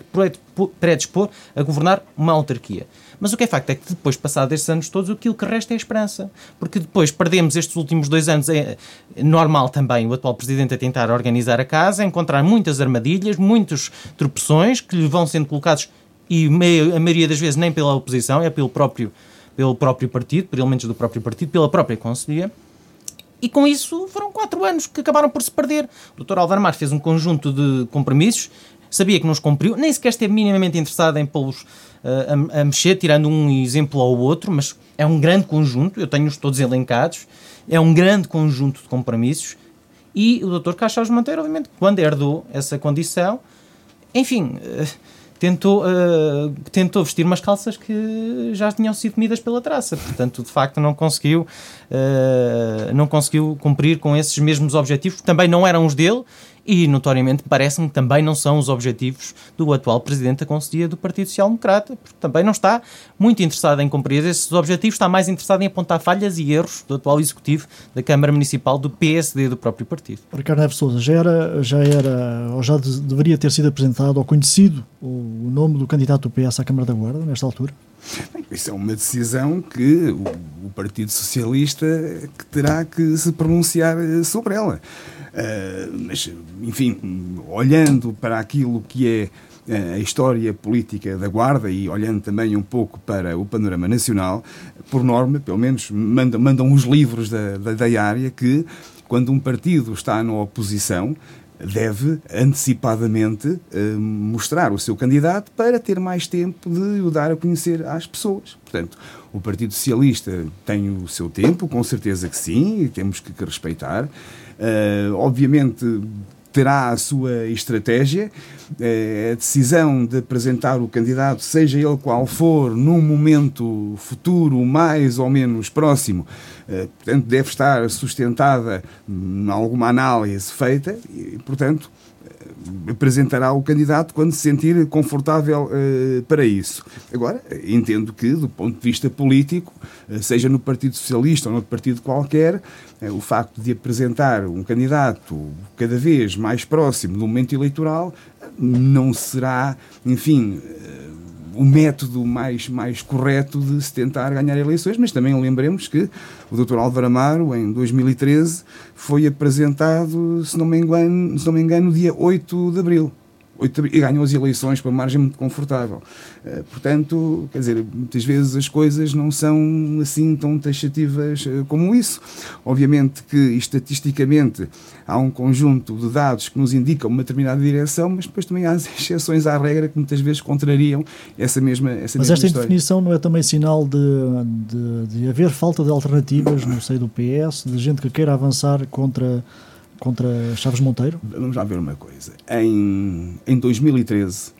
predispor a governar uma autarquia. Mas o que é facto é que depois, passados estes anos todos, aquilo que resta é esperança. Porque depois perdemos estes últimos dois anos, é normal também o atual Presidente a tentar organizar a casa, encontrar muitas armadilhas, muitos tropeções que lhe vão sendo colocados, e a maioria das vezes nem pela oposição, é pelo próprio, pelo próprio partido, por elementos do próprio partido, pela própria Conselhia. E com isso foram quatro anos que acabaram por se perder. O Dr. Álvaro fez um conjunto de compromissos, sabia que não os cumpriu, nem sequer esteve minimamente interessado em pô-los uh, a, a, mexer, tirando um exemplo ao outro, mas é um grande conjunto, eu tenho-os todos elencados, é um grande conjunto de compromissos. E o Dr. Caixas Monteiro, obviamente, quando herdou essa condição, enfim. Uh, tentou, uh, tentou vestir umas calças que já tinham sido comidas pela traça. Portanto, de facto, não conseguiu, uh, não conseguiu cumprir com esses mesmos objetivos, que também não eram os dele e, notoriamente, parece-me que também não são os objetivos do atual Presidente da Conselhia do Partido Social Democrata, porque também não está muito interessado em cumprir esses objetivos, está mais interessado em apontar falhas e erros do atual Executivo da Câmara Municipal do PSD do próprio partido. Ricardo Neves Sousa, já era, já era, ou já de, deveria ter sido apresentado ou conhecido o, o nome do candidato do PS à Câmara da Guarda, nesta altura? Bem, isso é uma decisão que o, o Partido Socialista que terá que se pronunciar sobre ela. Uh, mas, enfim, olhando para aquilo que é eh, a história política da Guarda e olhando também um pouco para o panorama nacional, por norma, pelo menos mandam, mandam os livros da, da, da área que, quando um partido está na oposição, deve antecipadamente eh, mostrar o seu candidato para ter mais tempo de o dar a conhecer às pessoas. Portanto, o Partido Socialista tem o seu tempo, com certeza que sim, e temos que, que respeitar. Uh, obviamente terá a sua estratégia. Uh, a decisão de apresentar o candidato, seja ele qual for, num momento futuro mais ou menos próximo, uh, portanto, deve estar sustentada em alguma análise feita e, portanto, apresentará o candidato quando se sentir confortável uh, para isso. Agora, entendo que, do ponto de vista político, uh, seja no Partido Socialista ou no partido qualquer, uh, o facto de apresentar um candidato cada vez mais próximo do momento eleitoral não será, enfim o método mais, mais correto de se tentar ganhar eleições, mas também lembremos que o Dr. Álvaro Amaro, em 2013, foi apresentado, se não me engano, se não me engano dia 8 de abril e ganhou as eleições por uma margem muito confortável. Eh, portanto, quer dizer, muitas vezes as coisas não são assim tão taxativas eh, como isso. Obviamente que estatisticamente há um conjunto de dados que nos indicam uma determinada direção, mas depois também há exceções à regra que muitas vezes contrariam essa mesma essa Mas mesma esta história. indefinição não é também sinal de, de, de haver falta de alternativas no seio do PS, de gente que queira avançar contra contra Chaves Monteiro? Vamos lá ver uma coisa. Em, em 2013, uh,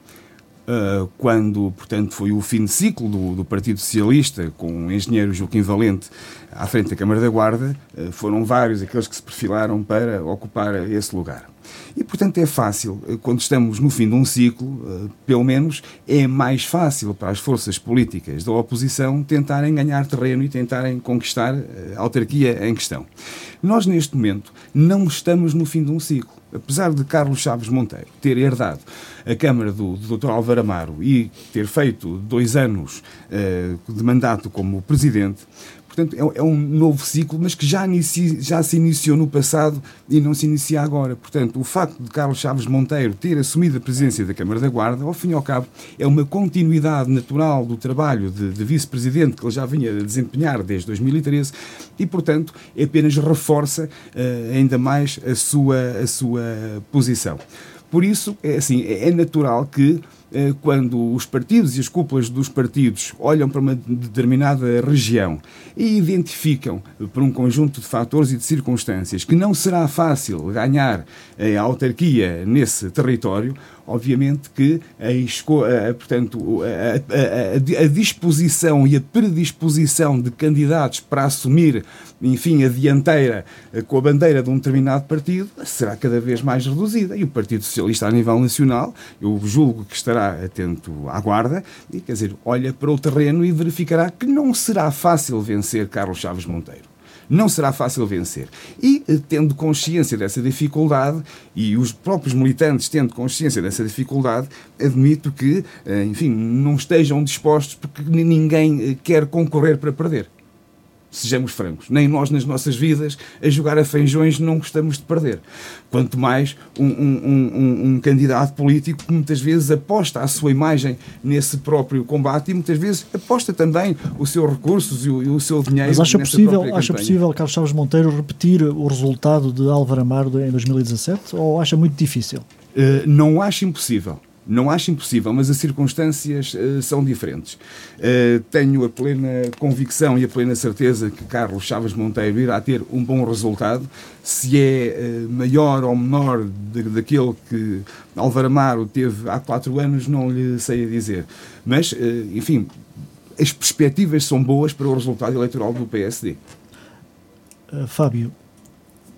eh, quando, portanto, foi o fim de ciclo do, do, Partido Socialista, com o engenheiro Joaquim Valente à frente da Câmara da Guarda, uh, foram vários aqueles que se perfilaram para ocupar esse lugar. E, portanto, é fácil, quando estamos no fim de um ciclo, eh, pelo menos, é mais fácil para as forças políticas da oposição tentarem ganhar terreno e tentarem conquistar eh, a autarquia em questão. Nós, neste momento, não estamos no fim de um ciclo. Apesar de Carlos Chaves Monteiro ter herdado a Câmara do, do Dr. Álvaro Amaro e ter feito dois anos uh, de mandato como presidente, Portanto, é, é, um novo ciclo, mas que já, inicia, já se iniciou no passado e não se inicia agora. Portanto, o facto de Carlos Chaves Monteiro ter assumido a presidência da Câmara da Guarda, ao fim e ao cabo, é uma continuidade natural do trabalho de, de vice-presidente que ele já vinha a desempenhar desde 2013 e, portanto, apenas reforça uh, ainda mais a sua, a sua posição. Por isso, é assim, é natural que quando os partidos e as cúpulas dos partidos olham para uma determinada região e identificam por um conjunto de fatores e de circunstâncias que não será fácil ganhar a autarquia nesse território, obviamente que a, portanto, a, a, a, disposição e a predisposição de candidatos para assumir, enfim, a dianteira eh, com a bandeira de um determinado partido será cada vez mais reduzida. E o Partido Socialista, a nível nacional, eu julgo que estará atento à guarda e, quer dizer, olha para o terreno e verificará que não será fácil vencer Carlos Chaves Monteiro não será fácil vencer. E, eh, tendo consciência dessa dificuldade, e os próprios militantes tendo consciência dessa dificuldade, admito que, eh, enfim, não estejam dispostos porque ninguém eh, quer concorrer para perder. Sejamos francos, nem nós nas nossas vidas, a jogar a feijões, não gostamos de perder. Quanto mais um, um, um, um, candidato político que muitas vezes aposta a sua imagem nesse próprio combate e muitas vezes aposta também os seus recursos e o, e o seu dinheiro. Mas acha possível, acha possível Carlos Chaves Monteiro repetir o resultado de Álvaro Amaro em 2017 ou acha muito difícil? Uh, não acho impossível. Não acho impossível, mas as circunstâncias uh, são diferentes. Uh, tenho a plena convicção e a plena certeza que Carlos Chaves Monteiro irá ter um bom resultado. Se é uh, maior ou menor de, daquele que Álvaro Amaro teve há quatro anos, não lhe sei dizer. Mas, enfim, as perspectivas são boas para o resultado eleitoral do PSD. Fábio,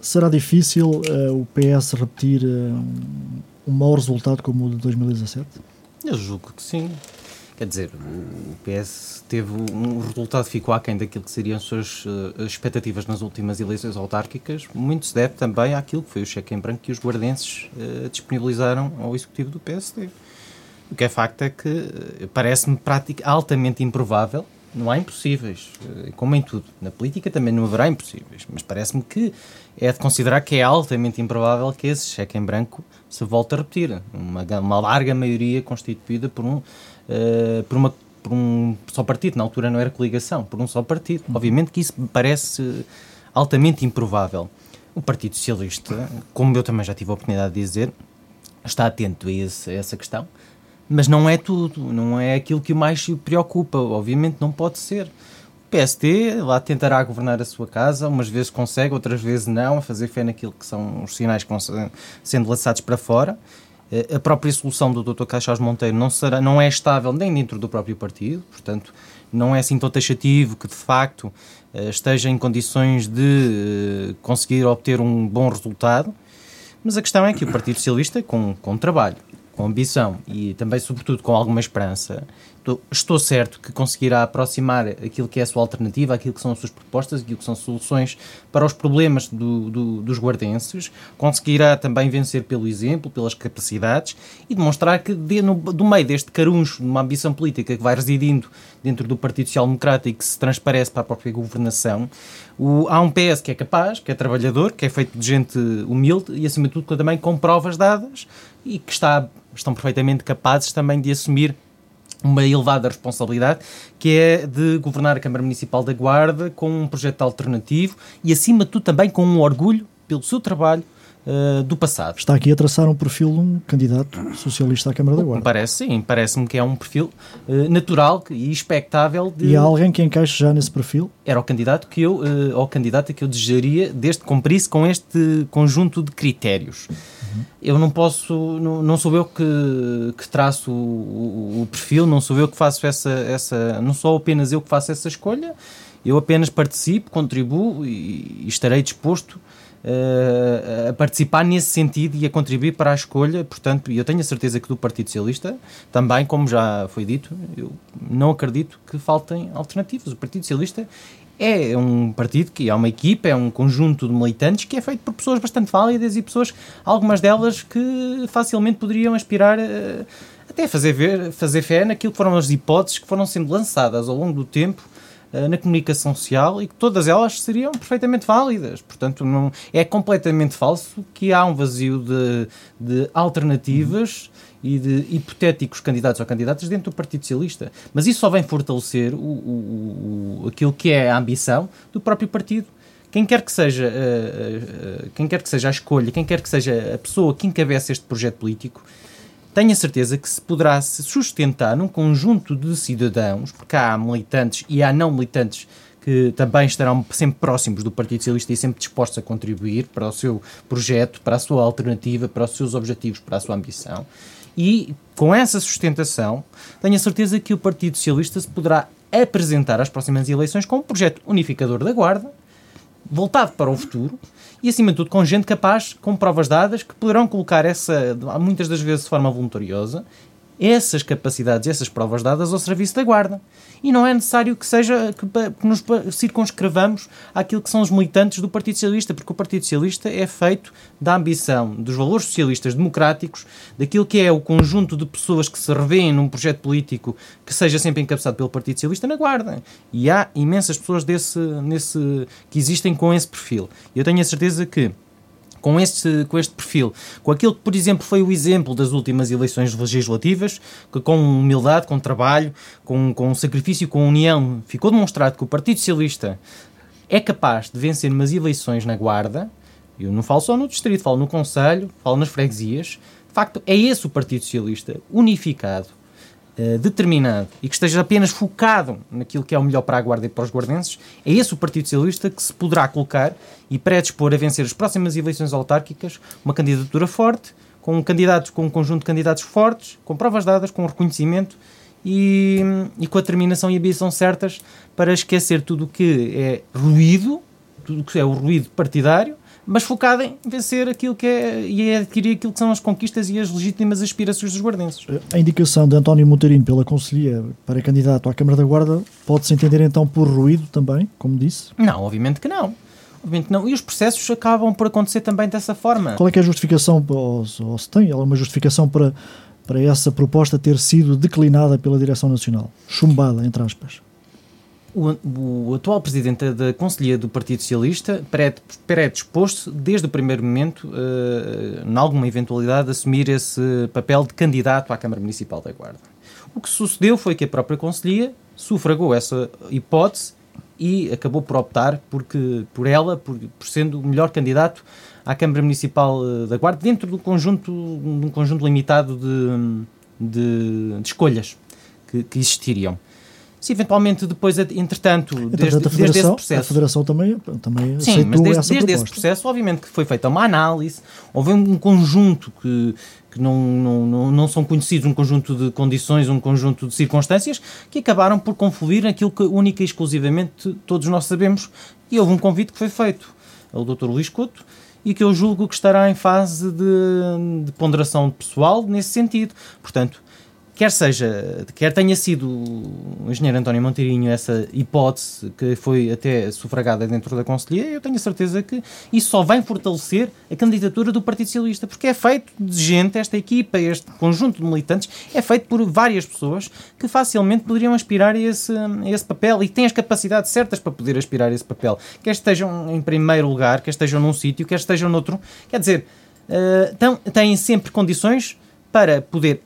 será difícil o PS repetir um mau resultado como o de 2017? Eu julgo que sim. Quer dizer, o PS teve um resultado ficou aquém daquilo que seriam as suas uh, expectativas nas últimas eleições autárquicas. Muito se deve também àquilo que foi o cheque em branco que os guardenses uh, disponibilizaram ao executivo do PSD. O que é facto é que uh, parece-me altamente improvável não há impossíveis, como em tudo. Na política também não haverá impossíveis, mas parece-me que é de considerar que é altamente improvável que esse cheque em branco se volte a repetir. Uma, uma larga maioria constituída por um, uh, por, uma, por um só partido, na altura não era coligação, por um só partido. Uhum. Obviamente que isso me parece altamente improvável. O Partido Socialista, como eu também já tive a oportunidade de dizer, está atento a, esse, a essa questão mas não é tudo, não é aquilo que mais se preocupa. Obviamente não pode ser. PST lá tentará governar a sua casa, umas vezes consegue, outras vezes não, a fazer fé naquilo que são os sinais que vão sendo lançados para fora. Eh, a própria solução do Dr. Caixas Monteiro não, será, não é estável nem dentro do próprio partido, portanto, não é assim tão taxativo que de facto eh, esteja em condições de eh, conseguir obter um bom resultado. Mas a questão é que o Partido Socialista, com, com trabalho, com ambição e também, sobretudo, com alguma esperança, estou certo que conseguirá aproximar aquilo que é a sua alternativa, aquilo que são as suas propostas, aquilo que são soluções para os problemas do, do, dos guardenses, conseguirá também vencer pelo exemplo, pelas capacidades e demonstrar que de, no, do meio deste caruncho, de uma ambição política que vai residindo dentro do Partido Social Democrata e que se transparece para a própria governação, o, há um PS que é capaz, que é trabalhador, que é feito de gente humilde e, acima de tudo, também com provas dadas e que está, estão perfeitamente capazes também de assumir uma elevada responsabilidade, que é de governar a Câmara Municipal da Guarda com um projeto alternativo e, acima de tudo, também com um orgulho pelo seu trabalho uh, do passado. Está aqui a traçar um perfil de um candidato socialista à Câmara da Guarda. Parece, sim, parece-me que é um perfil uh, natural e expectável. De... E há alguém que encaixe já nesse perfil? Era o candidato que eu, uh, ou candidata que eu desejaria desde que cumprisse com este conjunto de critérios. Eu não posso, não, não sou eu que, que traço o, o, o, perfil, não sou eu que faço essa, essa, não sou apenas eu que faço essa escolha, eu apenas participo, contribuo e, e estarei disposto a participar nesse sentido e a contribuir para a escolha, portanto, eu tenho a certeza que do Partido Socialista, também, como já foi dito, eu não acredito que faltem alternativas. O Partido Socialista é um partido que é uma equipa, é um conjunto de militantes que é feito por pessoas bastante válidas e pessoas, algumas delas que facilmente poderiam aspirar a, até fazer, ver, fazer fé naquilo que foram as hipóteses que foram sendo lançadas ao longo do tempo eh, na comunicação social e que todas elas seriam perfeitamente válidas. Portanto, não, é completamente falso que há um vazio de, de alternativas e de hipotéticos candidatos ou candidatas dentro do Partido Socialista. Mas isso só vem fortalecer o, o, o, aquilo que é a ambição do próprio partido quem quer que seja, uh, uh, quem quer que seja a escolha, quem quer que seja a pessoa que encabeça este projeto político, tenha certeza que se poderá se sustentar num conjunto de cidadãos, porque há militantes e há não militantes que também estarão sempre próximos do Partido Socialista e sempre dispostos a contribuir para o seu projeto, para a sua alternativa, para os seus objetivos, para a sua ambição. E com essa sustentação, tenho a certeza que o Partido Socialista se poderá apresentar às próximas eleições com um projeto unificador da Guarda, voltado para o futuro e, acima de tudo, com gente capaz, com provas dadas, que poderão colocar essa, muitas das vezes de forma voluntariosa, essas capacidades, essas provas dadas ao serviço da Guarda. E não é necessário que seja que, que nos circunscrevamos àquilo que são os militantes do Partido Socialista, porque o Partido Socialista é feito da ambição, dos valores socialistas democráticos, daquilo que é o conjunto de pessoas que se revêem num projeto político que seja sempre encabeçado pelo Partido Socialista na Guarda. E há imensas pessoas desse, nesse, que existem com esse perfil. Eu tenho a certeza que com este, com este perfil, com aquilo que, por exemplo, foi o exemplo das últimas eleições legislativas, que com humildade, com trabalho, com, com sacrifício, com união, ficou demonstrado que o Partido Socialista é capaz de vencer umas eleições na Guarda, eu não falo só no Distrito, falo no Conselho, falo nas freguesias, de facto, é esse o Partido Socialista unificado, eh, determinado e que esteja apenas focado naquilo que é o melhor para a Guarda e para os guardenses, é esse o Partido Socialista que se poderá colocar e predispor a vencer as próximas eleições autárquicas uma candidatura forte, com candidatos com um conjunto de candidatos fortes, com provas dadas, com reconhecimento e, e com a determinação e ambição certas para esquecer tudo o que é ruído, tudo o que é o ruído partidário mas focada em vencer aquilo que é e adquirir aquilo que são as conquistas e as legítimas aspirações dos guardenses. A indicação de António Monteiro pela Conselhia para candidato à Câmara da Guarda pode-se entender então por ruído também, como disse? Não, obviamente que não. Obviamente não. E os processos acabam por acontecer também dessa forma. Qual é, é a justificação, ou, ou se tem alguma justificação para, para essa proposta ter sido declinada pela Direção Nacional? Chumbada, entre aspas. O, o, atual presidente da Conselhia do Partido Socialista predisposto desde o primeiro momento, uh, em alguma eventualidade, assumir esse papel de candidato à Câmara Municipal da Guarda. O que sucedeu foi que a própria Conselhia sufragou essa hipótese e acabou por optar porque, por ela, por, por sendo o melhor candidato à Câmara Municipal eh, da Guarda, dentro do conjunto, de um conjunto limitado de, de, de escolhas que, que existiriam. Se eventualmente depois, entretanto, desde, a desde esse processo... A Federação também, também Sim, mas desde, desde esse processo, obviamente que foi feita uma análise, houve um conjunto que, que não, não, não, não são conhecidos, um conjunto de condições, um conjunto de circunstâncias que acabaram por confluir naquilo que única e exclusivamente todos nós sabemos. E houve um convite que foi feito ao Dr. Luís Couto, e que eu julgo que estará em fase de, de ponderação pessoal nesse sentido. Portanto, quer seja, quer tenha sido o engenheiro António Monteirinho essa hipótese que foi até sufragada dentro da Conselhia, eu tenho a certeza que isso só vai fortalecer a candidatura do Partido Socialista, porque é feito de gente, esta equipa, este conjunto de militantes, é feito por várias pessoas que facilmente poderiam aspirar a esse, a esse papel e têm as capacidades certas para poder aspirar a esse papel. Quer estejam em primeiro lugar, quer estejam num sítio, quer estejam noutro. Quer dizer, uh, têm sempre condições para poder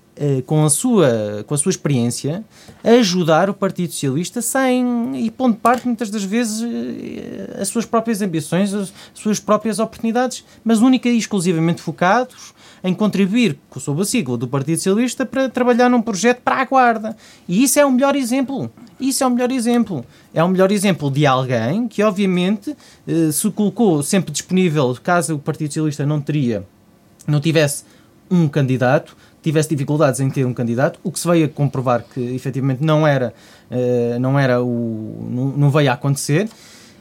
com a, sua, com a sua experiência, ajudar o Partido Socialista sem e pondo parte, muitas das vezes, eh, as suas próprias ambições, as suas próprias oportunidades, mas única e exclusivamente focados em contribuir, sob a sigla do Partido Socialista, para trabalhar num projeto para a Guarda. E isso é o melhor exemplo. Isso é o melhor exemplo. É o melhor exemplo de alguém que, obviamente, eh, se colocou sempre disponível, caso o Partido Socialista não teria, não tivesse um candidato, tivesse dificuldades em ter um candidato, o que se veio a comprovar que efetivamente não era, uh, não, era o, não, veio a acontecer.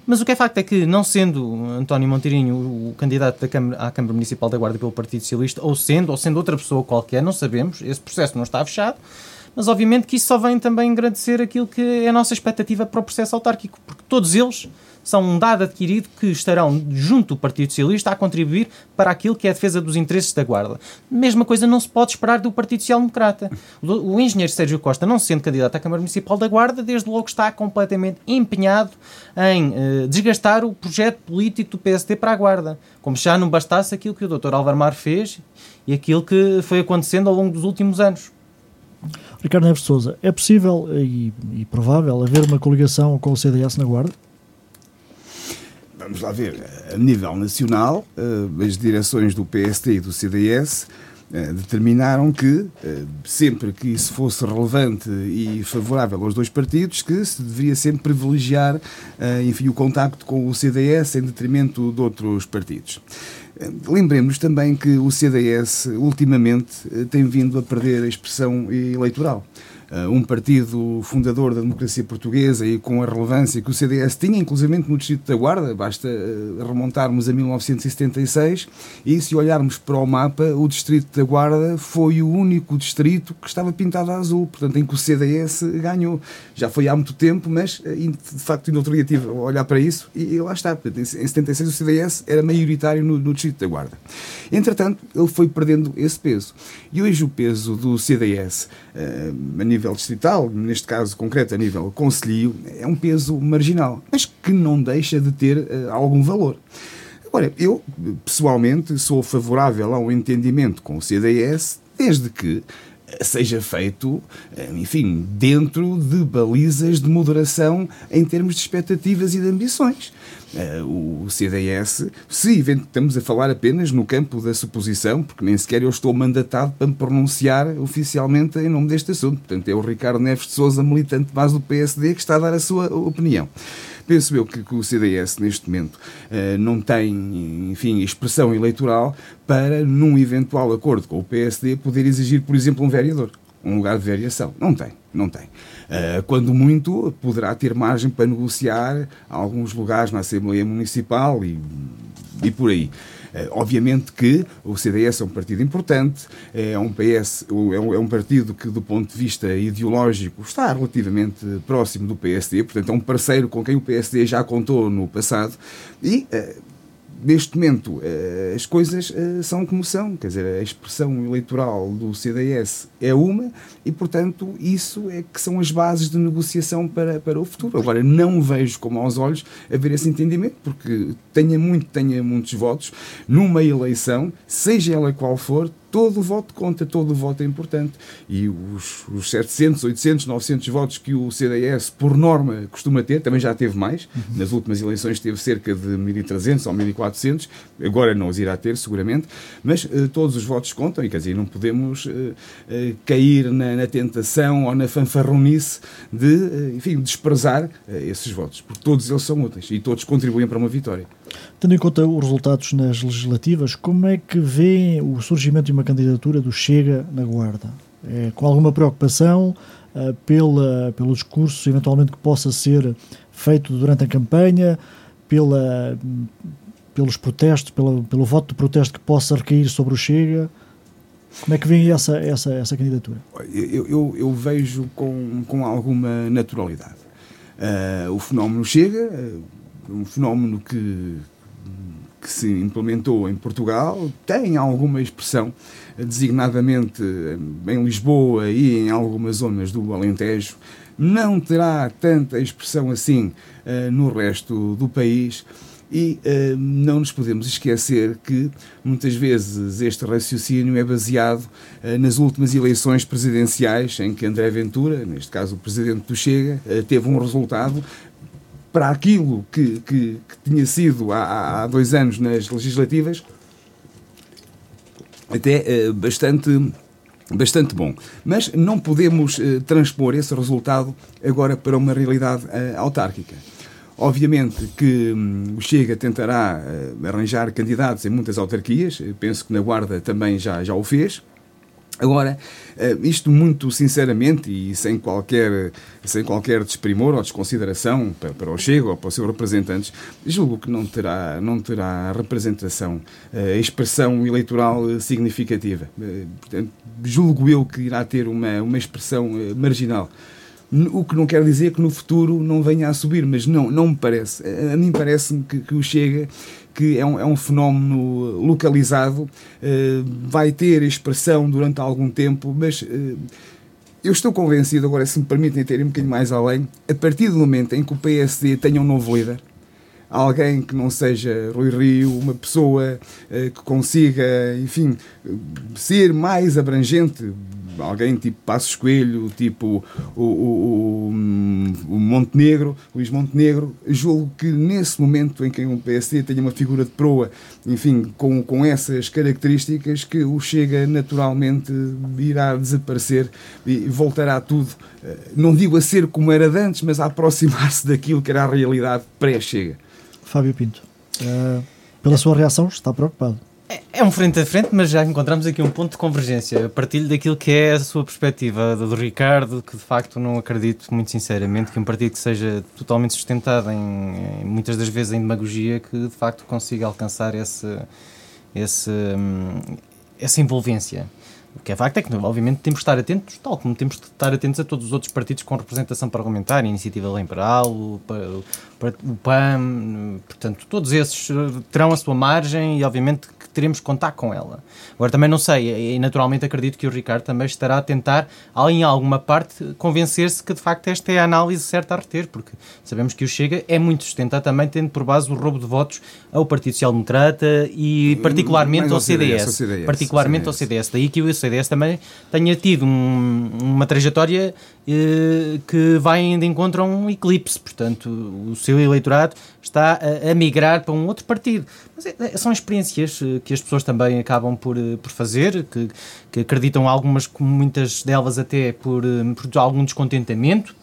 Mas o que é facto é que, não sendo António Monteirinho o candidato da Câmara, à Câmara Municipal da Guarda pelo Partido Socialista, ou sendo, ou sendo outra pessoa qualquer, não sabemos, esse processo não está fechado, mas obviamente que isso só vem também agradecer aquilo que é a nossa expectativa para o processo autárquico, porque todos eles são um dado adquirido que estarão junto do Partido Socialista a contribuir para aquilo que é a defesa dos interesses da Guarda. Mesma coisa não se pode esperar do Partido Social Democrata. O engenheiro Sérgio Costa, não sendo candidato à Câmara Municipal da Guarda, desde logo está completamente empenhado em eh, desgastar o projeto político do PST para a Guarda. Como já não bastasse aquilo que o Dr. Álvaro Mar fez e aquilo que foi acontecendo ao longo dos últimos anos. Ricardo Neves Souza, é possível e, e provável haver uma coligação com o CDS na Guarda? Vamos lá ver, a nível nacional, as direções do PSD e do CDS determinaram que, sempre que isso fosse relevante e favorável aos dois partidos, que se deveria sempre privilegiar enfim, o contacto com o CDS em detrimento de outros partidos. Lembremos também que o CDS ultimamente tem vindo a perder a expressão eleitoral. Eh, um partido fundador da democracia portuguesa e com a relevância que o CDS tinha, inclusive no Distrito da Guarda, basta eh, remontarmos a 1976, e se olharmos para o mapa, o Distrito da Guarda foi o único distrito que estava pintado a azul, portanto, em que o CDS ganhou. Já foi há muito tempo, mas eh, de facto, no outro dia tive a olhar para isso e, lá está. Portanto, em 76 o CDS era maioritário no, no Distrito da Guarda. Entretanto, ele foi perdendo esse peso. E hoje o peso do CDS, a nível nível distrital, neste caso concreto a nível conselho, é um peso marginal, mas que não deixa de ter uh, algum valor. Agora, eu pessoalmente sou favorável ao entendimento com o CDS, desde que seja feito, eh, enfim, dentro de balizas de moderação em termos de expectativas e de ambições. Uh, o CDS, se estamos a falar apenas no campo da suposição, porque nem sequer eu estou mandatado para me pronunciar oficialmente em nome deste assunto. Portanto, é o Ricardo Neves de Souza, militante base do PSD, que está a dar a sua opinião. Penso eu que, o CDS, neste momento, uh, não tem, enfim, expressão eleitoral para, num eventual acordo com o PSD, poder exigir, por exemplo, um vereador um lugar de variação. Não tem, não tem. Uh, quando muito, poderá ter margem para negociar alguns lugares na Assembleia Municipal e, e por aí. Uh, obviamente que o CDS é um partido importante, é um PS, é é um, partido que, do ponto de vista ideológico, está relativamente próximo do PSD, portanto, é um parceiro com quem o PSD já contou no passado e. Neste momento eh, as coisas eh, são como são, quer dizer, a expressão eleitoral do CDS é uma e, portanto, isso é que são as bases de negociação para, para o futuro. Agora, não vejo como aos olhos haver esse entendimento, porque tenha muito, tenha muitos votos, numa eleição, seja ela qual for, todo o voto conta, todo o voto é importante. E os, os 700, 800, 900 votos que o CDS, por norma, costuma ter, também já teve mais. Uhum. Nas últimas eleições teve cerca de 1.300 ou 1.400, agora não os irá ter, seguramente, mas uh, todos os votos contam e, quer dizer, não podemos uh, uh, cair na, na, tentação ou na fanfarronice de, enfim, desprezar esses votos, porque todos eles são úteis e todos contribuem para uma vitória. Tendo em conta os resultados nas legislativas, como é que vê o surgimento de uma candidatura do Chega na Guarda? É, com alguma preocupação uh, pela, pelo discurso eventualmente que possa ser feito durante a campanha, pela, pelos protestos, pela, pelo voto de protesto que possa recair sobre o Chega? Como é que vem essa, essa, essa candidatura? Eu, eu, eu vejo com, com alguma naturalidade. Uh, o fenómeno chega, uh, um fenómeno que, que se implementou em Portugal tem alguma expressão, designadamente em Lisboa e em algumas zonas do Alentejo. Não terá tanta expressão assim uh, no resto do país. E uh, não nos podemos esquecer que muitas vezes este raciocínio é baseado uh, nas últimas eleições presidenciais, em que André Ventura, neste caso o presidente do Chega, uh, teve um resultado para aquilo que, que, que tinha sido há, há, dois anos nas legislativas, até uh, bastante, bastante bom. Mas não podemos uh, transpor esse resultado agora para uma realidade uh, autárquica. Obviamente que hum, o Chega tentará arranjar candidatos em muitas autarquias, penso que na Guarda também já, já o fez, Agora, eh, isto muito sinceramente e sem qualquer, sem qualquer desprimor ou desconsideração para, para o Chega ou para os seus representantes, julgo que não terá, não terá representação, eh, expressão eleitoral significativa. Eh, portanto, julgo eu que irá ter uma, uma expressão marginal. O que não quer dizer que no futuro não venha a subir, mas não, não me parece. A mim parece-me que, que o Chega que é um, é um fenómeno localizado, uh, vai ter expressão durante algum tempo, mas uh, eu estou convencido, agora se me permitem ter um bocadinho mais além, a partir do momento em que o PSD tenha um novo líder, alguém que não seja Rui Rio, uma pessoa uh, que consiga, enfim, ser mais abrangente, alguém tipo Passos Coelho, tipo o, o, o, o Montenegro, Luís Montenegro, julgo que nesse momento em que um PSD tenha uma figura de proa, enfim, com, com essas características, que o Chega naturalmente irá desaparecer e voltará tudo, eh, não digo a ser como era antes, mas a aproximar-se daquilo que era a realidade pré-Chega. Fábio Pinto, uh, pela sua reação, está preocupado. É, é um frente a frente, mas já encontramos aqui um ponto de convergência. Partilho daquilo que é a sua perspectiva do Ricardo, que de facto não acredito muito sinceramente que um partido que seja totalmente sustentado em, em muitas das vezes em demagogia, que de facto consiga alcançar esse, esse, hum, essa envolvência. O que é facto é que, obviamente, temos de estar atentos, tal como temos de estar atentos a todos os outros partidos com representação parlamentar, a Iniciativa Liberal, o, o PAM, portanto, todos esses terão a sua margem e, obviamente, teremos que contar com ela. Agora também não sei, e naturalmente acredito que o Ricardo também estará a tentar, em alguma parte, convencer-se que de facto esta é a análise certa a reter, porque sabemos que o Chega é muito sustentado também tendo por base o roubo de votos ao Partido Social Democrata e particularmente ao CDS, CDS, CDS, particularmente CDS. ao CDS. Daí que o CDS também tenha tido um, uma trajetória eh, que vai ainda encontrar um eclipse, portanto o seu eleitorado está a, a migrar para um outro partido. Mas é, são experiências eh, que as pessoas também acabam por, eh, por fazer, que, que acreditam algumas, muitas delas até por, eh, por algum descontentamento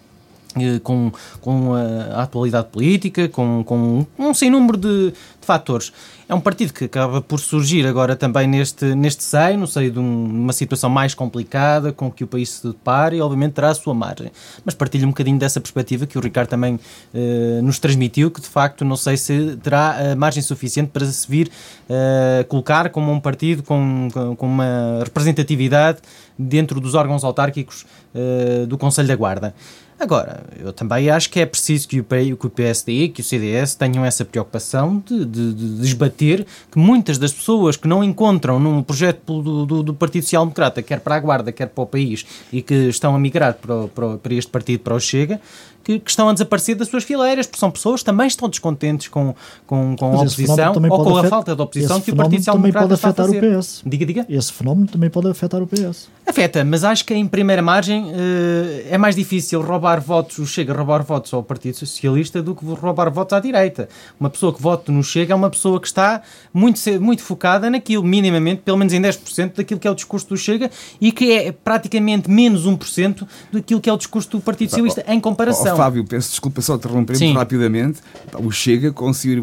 com, com a, atualidade política, com, com um sem número de, de fatores. É um partido que acaba por surgir agora também neste, neste seio, no seio de um, uma situação mais complicada com que o país se depara e, obviamente, terá a sua margem. Mas partilho um bocadinho dessa perspectiva que o Ricardo também eh, nos transmitiu, que de facto não sei se terá a margem suficiente para se vir eh, colocar como um partido com, com uma representatividade dentro dos órgãos autárquicos eh, do Conselho da Guarda. Agora, eu também acho que é preciso que o, que o PSD, que o CDS tenham essa preocupação de, de, de desbater que muitas das pessoas que não encontram num projeto do, do, do, Partido Social Democrata, quer para a Guarda, quer para o país, e que estão a migrar para, para, para este partido, para o Chega, que, que, estão a desaparecer das suas fileiras, porque são pessoas que também estão descontentes com, com, com a oposição ou com a falta de oposição que o Partido Social Democrata está a fazer. Também pode afetar o PS. Diga, diga. Esse fenómeno também pode afetar o PS. Afeta, mas acho que em primeira margem uh, é mais difícil roubar votos, chega a roubar votos ao Partido Socialista do que roubar votos à direita. Uma pessoa que vota no Chega é uma pessoa que está muito, muito focada naquilo, minimamente, pelo menos em 10% daquilo que é o discurso do Chega e que é praticamente menos 1% daquilo que é o discurso do Partido Socialista em comparação. Oh, Fábio, peço desculpa só interromper muito rapidamente. O Chega conseguiu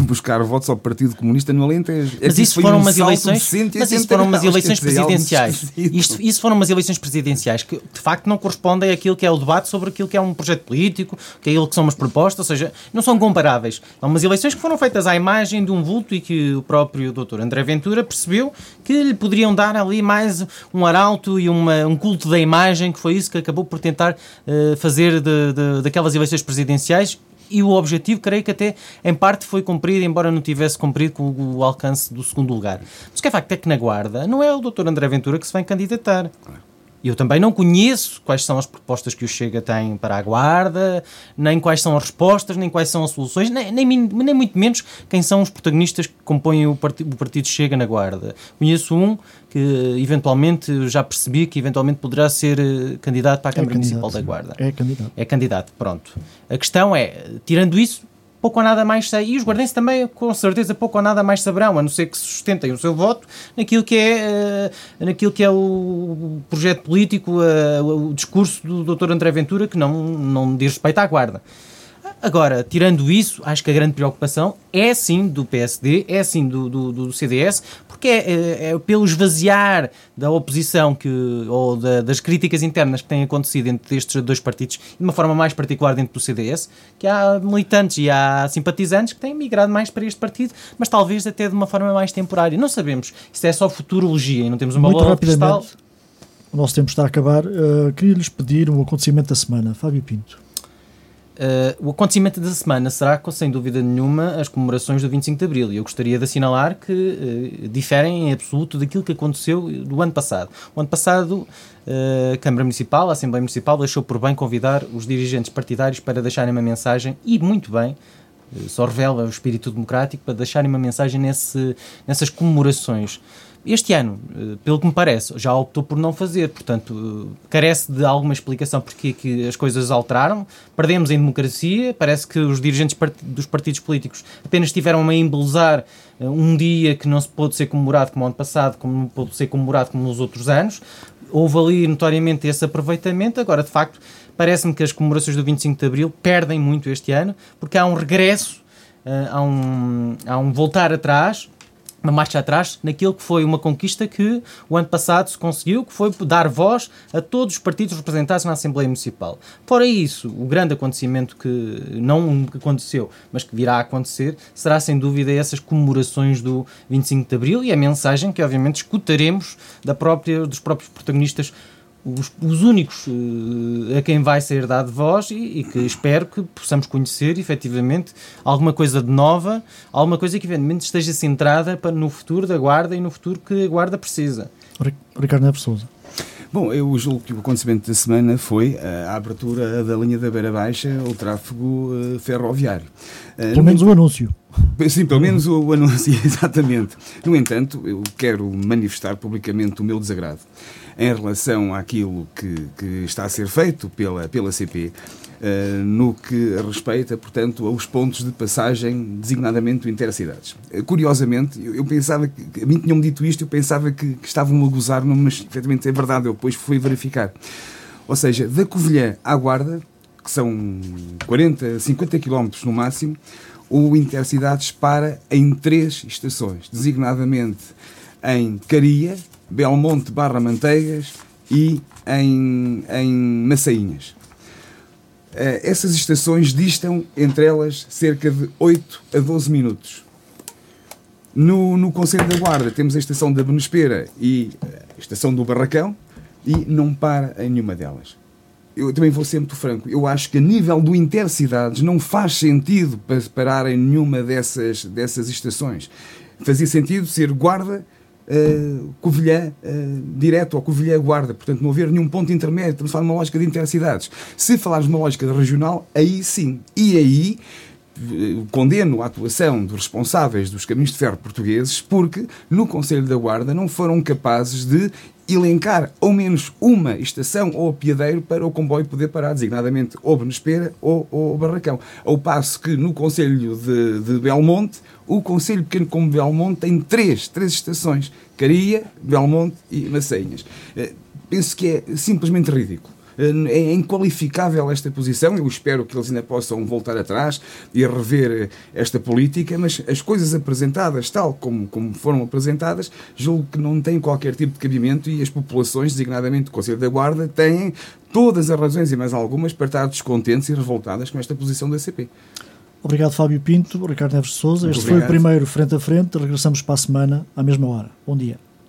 buscar votos ao Partido Comunista no Alentejo. Mas isso foram um umas eleições, mas isso foram umas eleições presidenciais. Isto, isso foram umas eleições presidenciais que de facto não correspondem àquilo que é o debate sobre aquilo que é um projeto político, que é aquilo que são umas propostas, ou seja, não são comparáveis. São umas eleições que foram feitas à imagem de um vulto e que o próprio doutor André Ventura percebeu que lhe poderiam dar ali mais um arauto e uma, um culto da imagem, que foi isso que acabou por tentar uh, fazer de, de, daquelas eleições presidenciais e o objetivo, creio que até em parte foi cumprido, embora não tivesse cumprido com o alcance do segundo lugar. Mas o que é facto é que na Guarda não é o Dr. André Ventura que se vai candidatar. Eu também não conheço quais são as propostas que o Chega tem para a Guarda, nem quais são as respostas, nem quais são as soluções, nem, nem, nem muito menos quem são os protagonistas que compõem o, part o Partido Chega na Guarda. Conheço um que eventualmente já percebi que eventualmente poderá ser eh, candidato para a é Câmara é Municipal da Guarda. É candidato. É candidato, pronto. A questão é, tirando isso, pouco ou nada mais sei. E os guardenses também, com certeza, pouco ou nada mais saberão, a não ser que sustentem o seu voto naquilo que é, uh, naquilo que é o projeto político, uh, o discurso do Dr. André Ventura, que não, não diz respeito à guarda. Agora, tirando isso, acho que a grande preocupação é sim do PSD, é sim do, do, do CDS, porque é, é, é, pelo esvaziar da oposição que, ou da, das críticas internas que têm acontecido entre estes dois partidos, de uma forma mais particular dentro do CDS, que há militantes e há simpatizantes que têm migrado mais para este partido, mas talvez até de uma forma mais temporária. Não sabemos. Isto é só futurologia e não temos uma Muito bola de cristal. O nosso tempo está a acabar. Uh, Queria-lhes pedir o acontecimento da semana. Fábio Pinto. Uh, o acontecimento da semana será, sem dúvida nenhuma, as comemorações do 25 de Abril. E eu gostaria de assinalar que uh, diferem em absoluto daquilo que aconteceu do ano passado. O ano passado, uh, a Câmara Municipal, a Assembleia Municipal, deixou por bem convidar os dirigentes partidários para deixarem uma mensagem, e muito bem, só revela o espírito democrático para deixarem uma mensagem nesse, nessas comemorações. Este ano, eh, pelo que me parece, já optou por não fazer, portanto, eh, carece de alguma explicação porque é que as coisas alteraram. Perdemos em democracia, parece que os dirigentes dos partidos políticos apenas tiveram a embelezar eh, um dia que não se pôde ser comemorado como ano passado, como não pôde ser comemorado como nos outros anos. Houve ali notoriamente esse aproveitamento, agora de facto parece-me que as comemorações do 25 de Abril perdem muito este ano, porque há um regresso, há um, há um voltar atrás uma marcha atrás naquilo que foi uma conquista que o ano passado se conseguiu, que foi dar voz a todos os partidos representados na Assembleia Municipal. Fora isso, o grande acontecimento que não aconteceu, mas que virá a acontecer, será sem dúvida essas comemorações do 25 de Abril e a mensagem que obviamente escutaremos da própria, dos próprios protagonistas os, os únicos uh, a quem vai ser dado voz e, e, que espero que possamos conhecer efetivamente alguma coisa de nova, alguma coisa que eventualmente esteja centrada para, no futuro da Guarda e no futuro que a Guarda precisa. Ricardo Neves Souza. Bom, eu julgo que o acontecimento da semana foi a abertura da linha da Beira Baixa ao tráfego uh, ferroviário. Uh, pelo menos o anúncio. Sim, pelo menos o, anúncio, exatamente. No entanto, eu quero manifestar publicamente o meu desagrado em relação àquilo que, que está a ser feito pela, pela CP. Uh, eh, no que respeita, portanto, aos pontos de passagem designadamente intercidades. Uh, curiosamente, eu, eu, pensava que, a mim tinham dito isto, eu pensava que, que estavam a gozar-me, mas efetivamente é verdade, eu depois fui verificar. Ou seja, da Covilhã à Guarda, que são 40, 50 km no máximo, o Intercidades para em três estações, designadamente em Caria, Belmonte barra Manteigas e em, em Massainhas. Eh, essas estações distam entre elas cerca de 8 a 12 minutos. No, no Conselho da Guarda temos a estação da Benespera e a estação do Barracão e não para em nenhuma delas. Eu também vou ser muito franco, eu acho que a nível do intercidades não faz sentido parar em nenhuma dessas, dessas estações. Fazia sentido ser Guarda uh, Covilhã uh, direto ou Covilhã Guarda, portanto não haver nenhum ponto intermédio, estamos a falar de uma lógica de intercidades. Se falarmos de uma lógica regional, aí sim. E aí eh, condeno a atuação dos responsáveis dos caminhos de ferro portugueses porque no Conselho da Guarda não foram capazes de elencar ao menos uma estação ou apiadeiro para o comboio poder parar, designadamente ou Benespera ou, ou Barracão. Ao passo que no Conselho de, de Belmonte, o Conselho Pequeno como Belmonte tem três, três estações, Caria, Belmonte e Maceias. Eh, penso que é simplesmente ridículo. Eh, é inqualificável esta posição. Eu espero que eles ainda possam voltar atrás e rever esta política, mas as coisas apresentadas, tal como, como foram apresentadas, julgo que não têm qualquer tipo de cabimento e as populações, designadamente o Conselho da Guarda, têm todas as razões e mais algumas para estar descontentes e revoltadas com esta posição da CP. Obrigado, Fábio Pinto. Ricardo Neves de Souza. Este foi o primeiro Frente a Frente. Regressamos para a semana, à mesma hora. Bom dia.